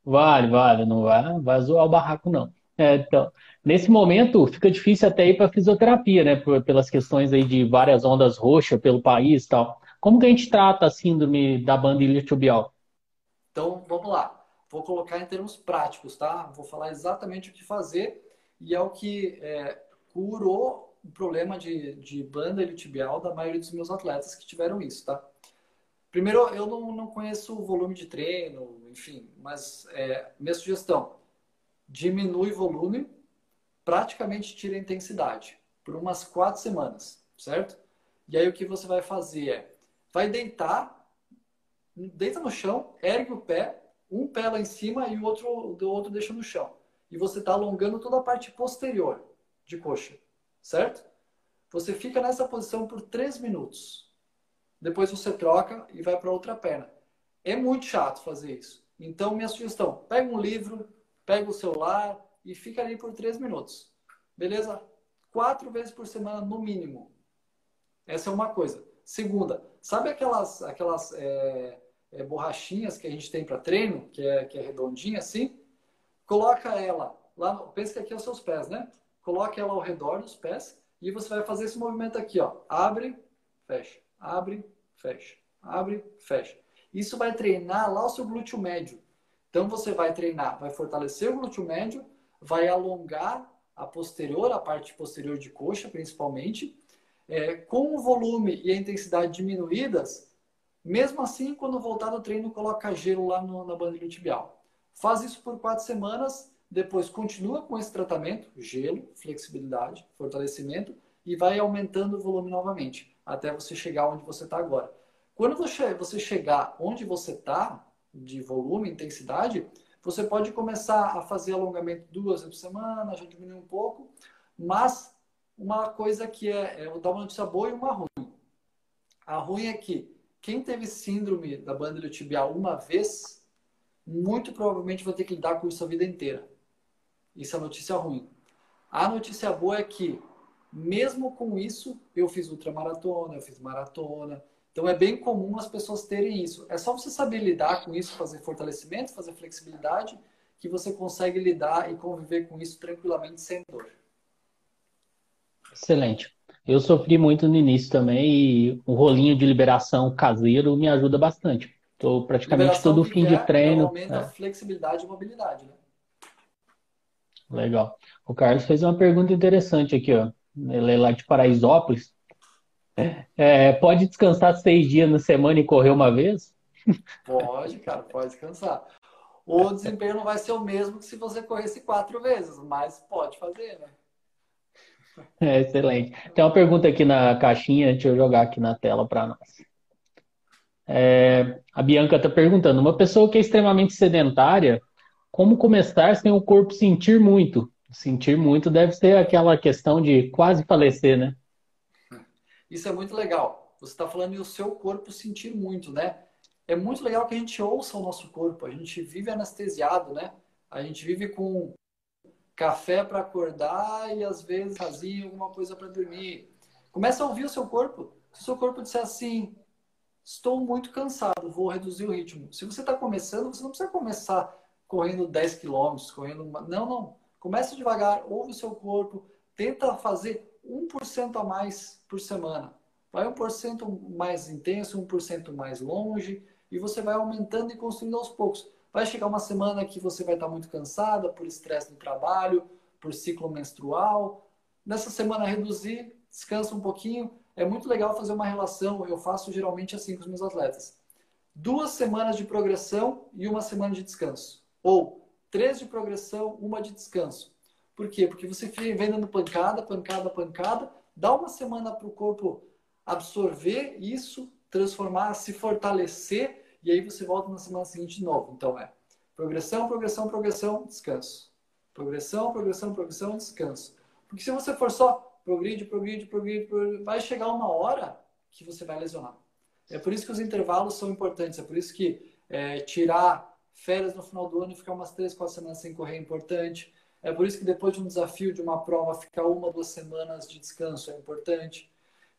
Vale, vale, não vai, vai zoar o barraco, não. É, então, nesse momento fica difícil até ir para fisioterapia, né? Pelas questões aí de várias ondas roxas pelo país e tal. Como que a gente trata a síndrome da banda iliotibial? Então, vamos lá. Vou colocar em termos práticos, tá? Vou falar exatamente o que fazer e é o que é, curou o problema de, de banda iliotibial da maioria dos meus atletas que tiveram isso, tá? Primeiro, eu não, não conheço o volume de treino, enfim, mas é, minha sugestão, diminui volume, praticamente tira a intensidade por umas quatro semanas, certo? E aí o que você vai fazer é, vai deitar, deita no chão, ergue o pé, um pé lá em cima e o outro do outro deixa no chão. E você está alongando toda a parte posterior de coxa, certo? Você fica nessa posição por três minutos. Depois você troca e vai para outra perna. É muito chato fazer isso. Então, minha sugestão: pega um livro, pega o celular e fica ali por três minutos. Beleza? Quatro vezes por semana, no mínimo. Essa é uma coisa. Segunda, sabe aquelas, aquelas é, é, borrachinhas que a gente tem para treino, que é, que é redondinha assim? Coloca ela lá, pensa que aqui é os seus pés, né? Coloque ela ao redor dos pés e você vai fazer esse movimento aqui, ó. Abre, fecha, abre, fecha, abre, fecha. Isso vai treinar lá o seu glúteo médio. Então você vai treinar, vai fortalecer o glúteo médio, vai alongar a posterior, a parte posterior de coxa principalmente, é, com o volume e a intensidade diminuídas, mesmo assim, quando voltar do treino, coloca gelo lá no, na banda tibial. Faz isso por quatro semanas, depois continua com esse tratamento, gelo, flexibilidade, fortalecimento, e vai aumentando o volume novamente, até você chegar onde você está agora. Quando você chegar onde você está, de volume, intensidade, você pode começar a fazer alongamento duas vezes por semana, já diminuir um pouco, mas uma coisa que é, é dar uma notícia boa e uma ruim. A ruim é que quem teve síndrome da banda tibial uma vez, muito provavelmente vai ter que lidar com isso a vida inteira. Isso é notícia ruim. A notícia boa é que, mesmo com isso, eu fiz ultramaratona, eu fiz maratona. Então é bem comum as pessoas terem isso. É só você saber lidar com isso, fazer fortalecimento, fazer flexibilidade, que você consegue lidar e conviver com isso tranquilamente sem dor. Excelente. Eu sofri muito no início também e o rolinho de liberação caseiro me ajuda bastante. Estou praticamente liberação todo fim de treino. Aumenta é. a flexibilidade e mobilidade, né? Legal. O Carlos fez uma pergunta interessante aqui, ó. Ele é lá de Paraisópolis. É, pode descansar seis dias na semana e correr uma vez? Pode, cara, pode descansar. O desempenho não vai ser o mesmo que se você corresse quatro vezes, mas pode fazer, né? É, excelente. Tem uma pergunta aqui na caixinha, deixa eu jogar aqui na tela para nós. É, a Bianca está perguntando: uma pessoa que é extremamente sedentária, como começar sem o corpo sentir muito? Sentir muito deve ser aquela questão de quase falecer, né? Isso é muito legal. Você está falando em o seu corpo sentir muito, né? É muito legal que a gente ouça o nosso corpo. A gente vive anestesiado, né? A gente vive com café para acordar e às vezes fazia alguma coisa para dormir. Começa a ouvir o seu corpo. Se o seu corpo disser assim, estou muito cansado, vou reduzir o ritmo. Se você está começando, você não precisa começar correndo 10 quilômetros, correndo... Uma... Não, não. Comece devagar, ouve o seu corpo, tenta fazer 1% a mais por semana. Vai 1% mais intenso, 1% mais longe, e você vai aumentando e construindo aos poucos. Vai chegar uma semana que você vai estar muito cansada por estresse no trabalho, por ciclo menstrual. Nessa semana reduzir, descansa um pouquinho. É muito legal fazer uma relação. Eu faço geralmente assim com os meus atletas. Duas semanas de progressão e uma semana de descanso. Ou três de progressão, uma de descanso. Por quê? Porque você vem dando pancada, pancada, pancada, dá uma semana para o corpo absorver isso, transformar, se fortalecer e aí você volta na semana seguinte de novo. Então é progressão, progressão, progressão, descanso. Progressão, progressão, progressão, descanso. Porque se você for só progride, progride, progride, progride vai chegar uma hora que você vai lesionar. É por isso que os intervalos são importantes. É por isso que é, tirar férias no final do ano e ficar umas três, quatro semanas sem correr é importante. É por isso que depois de um desafio, de uma prova, ficar uma, duas semanas de descanso é importante.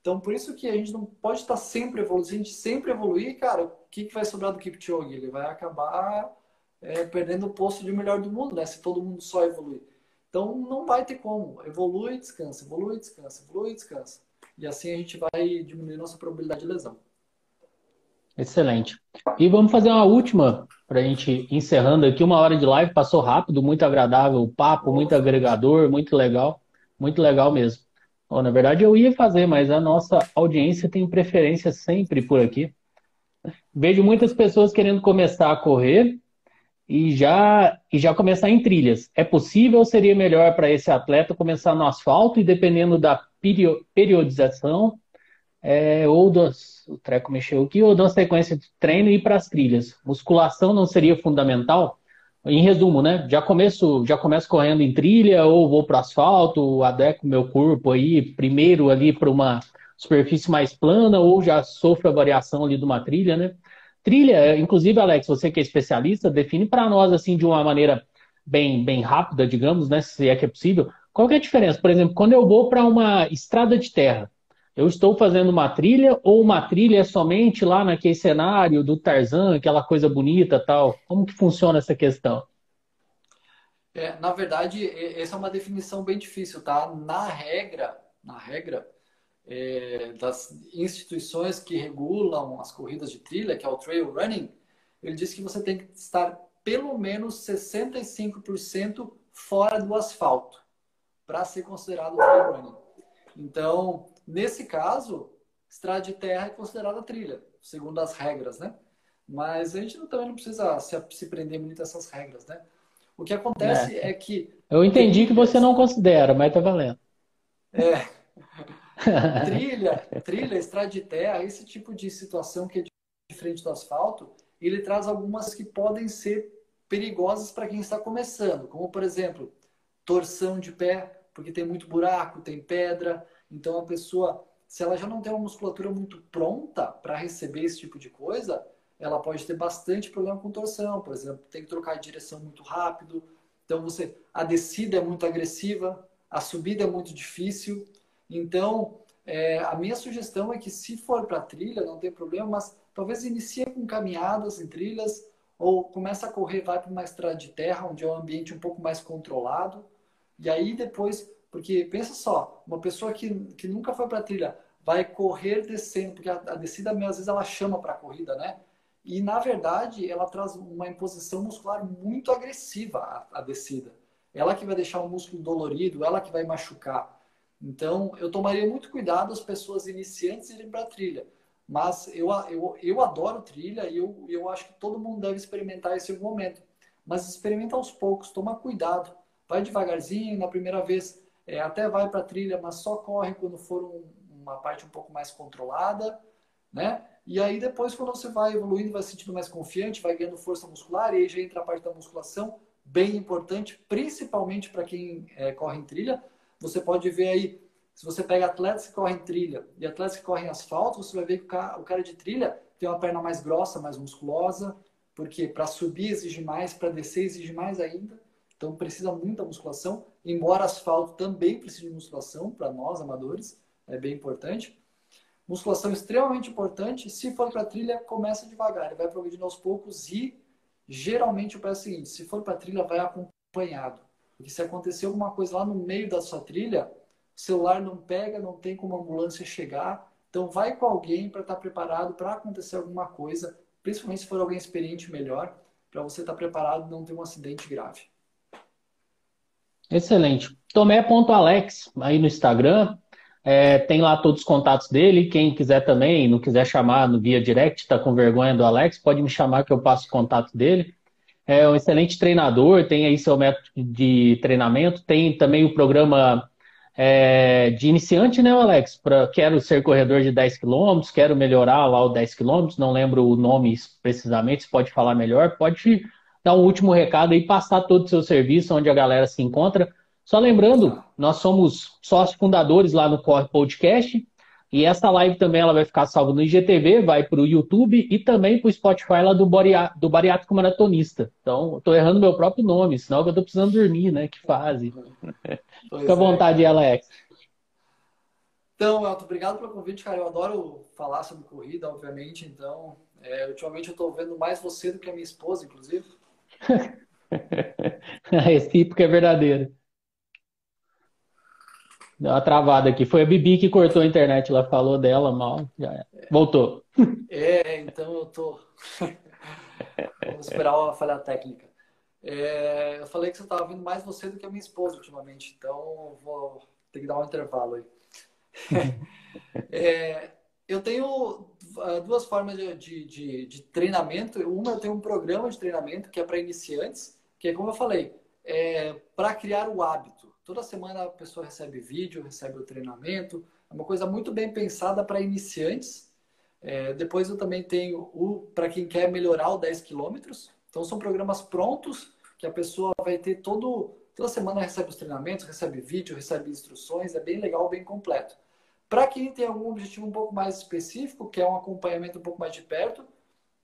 Então, por isso que a gente não pode estar sempre evoluindo. Se a gente sempre evoluir, cara, o que, que vai sobrar do Kipchoge? Ele vai acabar é, perdendo o posto de melhor do mundo, né? Se todo mundo só evoluir. Então, não vai ter como. Evolui descansa, evolui descansa, evolui descansa. E assim a gente vai diminuir nossa probabilidade de lesão. Excelente. E vamos fazer uma última para a gente encerrando aqui. Uma hora de live passou rápido, muito agradável o papo, muito agregador, muito legal, muito legal mesmo. Bom, na verdade, eu ia fazer, mas a nossa audiência tem preferência sempre por aqui. Vejo muitas pessoas querendo começar a correr e já, e já começar em trilhas. É possível ou seria melhor para esse atleta começar no asfalto e, dependendo da periodização, é, ou dos, o treco mexeu aqui, ou da sequência de treino, ir para as trilhas? Musculação não seria fundamental? Em resumo, né? Já começo, já começo correndo em trilha ou vou para asfalto, adequo meu corpo aí primeiro ali para uma superfície mais plana ou já sofro a variação ali de uma trilha, né? Trilha, inclusive, Alex, você que é especialista, define para nós assim de uma maneira bem, bem rápida, digamos, né? Se é que é possível. Qual que é a diferença? Por exemplo, quando eu vou para uma estrada de terra, eu estou fazendo uma trilha ou uma trilha é somente lá naquele cenário do Tarzan, aquela coisa bonita tal? Como que funciona essa questão? É, na verdade, essa é uma definição bem difícil, tá? Na regra, na regra é, das instituições que regulam as corridas de trilha, que é o trail running, ele diz que você tem que estar pelo menos 65% fora do asfalto para ser considerado trail running. Então, Nesse caso, estrada de terra é considerada trilha, segundo as regras, né? Mas a gente também não precisa se, se prender muito a essas regras, né? O que acontece é, é que. Eu entendi que você não considera, mas tá valendo. É. [LAUGHS] trilha, trilha, estrada de terra, esse tipo de situação que é diferente do asfalto, ele traz algumas que podem ser perigosas para quem está começando, como por exemplo, torção de pé, porque tem muito buraco, tem pedra, então a pessoa, se ela já não tem uma musculatura muito pronta para receber esse tipo de coisa, ela pode ter bastante problema com torção, por exemplo, tem que trocar de direção muito rápido, então você a descida é muito agressiva, a subida é muito difícil, então é, a minha sugestão é que se for para trilha não tem problema, mas talvez inicie com caminhadas em trilhas ou começa a correr, vai para uma estrada de terra, onde é um ambiente um pouco mais controlado. E aí depois, porque pensa só, uma pessoa que, que nunca foi para trilha vai correr descendo, porque a, a descida às vezes ela chama para a corrida, né? E na verdade ela traz uma imposição muscular muito agressiva a, a descida. Ela que vai deixar o músculo dolorido, ela que vai machucar. Então eu tomaria muito cuidado as pessoas iniciantes irem para trilha mas eu, eu, eu adoro trilha e eu, eu acho que todo mundo deve experimentar esse momento. Mas experimenta aos poucos, toma cuidado. Vai devagarzinho, na primeira vez é, até vai para trilha, mas só corre quando for um, uma parte um pouco mais controlada, né? E aí depois, quando você vai evoluindo, vai se sentindo mais confiante, vai ganhando força muscular, e aí já entra a parte da musculação, bem importante, principalmente para quem é, corre em trilha. Você pode ver aí se você pega atletas que correm trilha e atletas que correm asfalto, você vai ver que o cara, o cara de trilha tem uma perna mais grossa, mais musculosa, porque para subir exige mais, para descer exige mais ainda. Então precisa muita musculação, embora asfalto também precise de musculação para nós amadores, é bem importante. Musculação extremamente importante. Se for para trilha, começa devagar, vai progredindo aos poucos e geralmente o pé é o seguinte: se for para trilha, vai acompanhado. Porque se acontecer alguma coisa lá no meio da sua trilha, o celular não pega, não tem como a ambulância chegar. Então vai com alguém para estar tá preparado para acontecer alguma coisa, principalmente se for alguém experiente melhor, para você estar tá preparado e não ter um acidente grave. Excelente. Tomé.alex aí no Instagram. É, tem lá todos os contatos dele. Quem quiser também, não quiser chamar no via direct, está com vergonha do Alex, pode me chamar que eu passo o contato dele. É um excelente treinador, tem aí seu método de treinamento, tem também o programa é, de iniciante, né, Alex? Pra, quero ser corredor de 10 km, quero melhorar lá o 10 km, não lembro o nome precisamente, pode falar melhor. Pode dar um último recado e passar todo o seu serviço, onde a galera se encontra. Só lembrando, nós somos sócios fundadores lá no Corre Podcast. E essa live também ela vai ficar salva no IGTV, vai para o YouTube e também para o Spotify lá do, Boria, do Bariátrico Maratonista. Então, estou errando meu próprio nome, senão eu estou precisando dormir, né? Que fase. [LAUGHS] Fica à vontade, é. Alex. Então, Elton, obrigado pelo convite, cara. Eu adoro falar sobre corrida, obviamente. Então, é, ultimamente eu estou vendo mais você do que a minha esposa, inclusive. [LAUGHS] a recíproca é verdadeira. Deu uma travada aqui. Foi a Bibi que cortou a internet, ela falou dela mal. Já Voltou. É, então eu tô. [LAUGHS] Vamos esperar a falha técnica. É, eu falei que você estava vendo mais você do que a minha esposa ultimamente, então vou ter que dar um intervalo aí. [LAUGHS] é, eu tenho duas formas de, de, de, de, treinamento. Uma, eu tenho um programa de treinamento que é para iniciantes, que é como eu falei, é para criar o hábito. Toda semana a pessoa recebe vídeo, recebe o treinamento. É uma coisa muito bem pensada para iniciantes. É, depois eu também tenho o para quem quer melhorar o 10 quilômetros. Então são programas prontos que a pessoa vai ter todo toda semana recebe os treinamentos, recebe vídeo, recebe instruções. É bem legal, bem completo. Para quem tem algum objetivo um pouco mais específico, que é um acompanhamento um pouco mais de perto,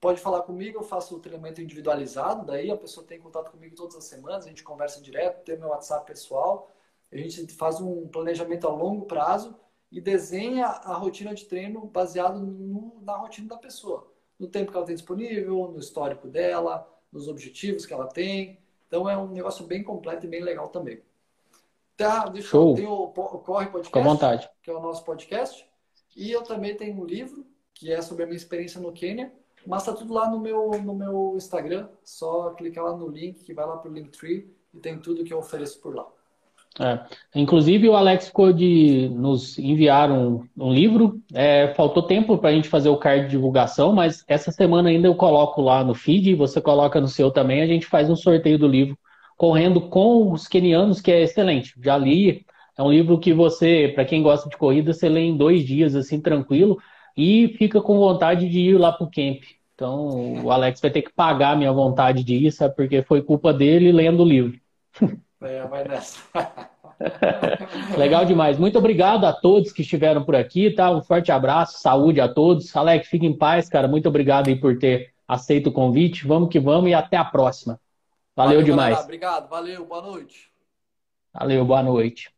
pode falar comigo, eu faço o treinamento individualizado, daí a pessoa tem contato comigo todas as semanas, a gente conversa direto, tem meu WhatsApp pessoal, a gente faz um planejamento a longo prazo e desenha a rotina de treino baseado no, na rotina da pessoa, no tempo que ela tem disponível, no histórico dela, nos objetivos que ela tem. Então é um negócio bem completo e bem legal também. Tá, deixa Show. eu, tenho Corre Podcast, Com vontade. que é o nosso podcast, e eu também tenho um livro que é sobre a minha experiência no Quênia mas tá tudo lá no meu, no meu Instagram. Só clicar lá no link que vai lá pro Linktree e tem tudo que eu ofereço por lá. É. Inclusive, o Alex ficou de nos enviar um, um livro. É, faltou tempo para a gente fazer o card de divulgação, mas essa semana ainda eu coloco lá no feed, você coloca no seu também. A gente faz um sorteio do livro correndo com os kenianos, que é excelente. Já li. É um livro que você, para quem gosta de corrida, você lê em dois dias, assim, tranquilo, e fica com vontade de ir lá para o camp. Então, o Alex vai ter que pagar a minha vontade de ir, sabe? Porque foi culpa dele lendo o livro. É, vai nessa. [LAUGHS] Legal demais. Muito obrigado a todos que estiveram por aqui, tá? Um forte abraço, saúde a todos. Alex, fique em paz, cara. Muito obrigado aí por ter aceito o convite. Vamos que vamos e até a próxima. Valeu, valeu demais. Galera. Obrigado, valeu, boa noite. Valeu, boa noite.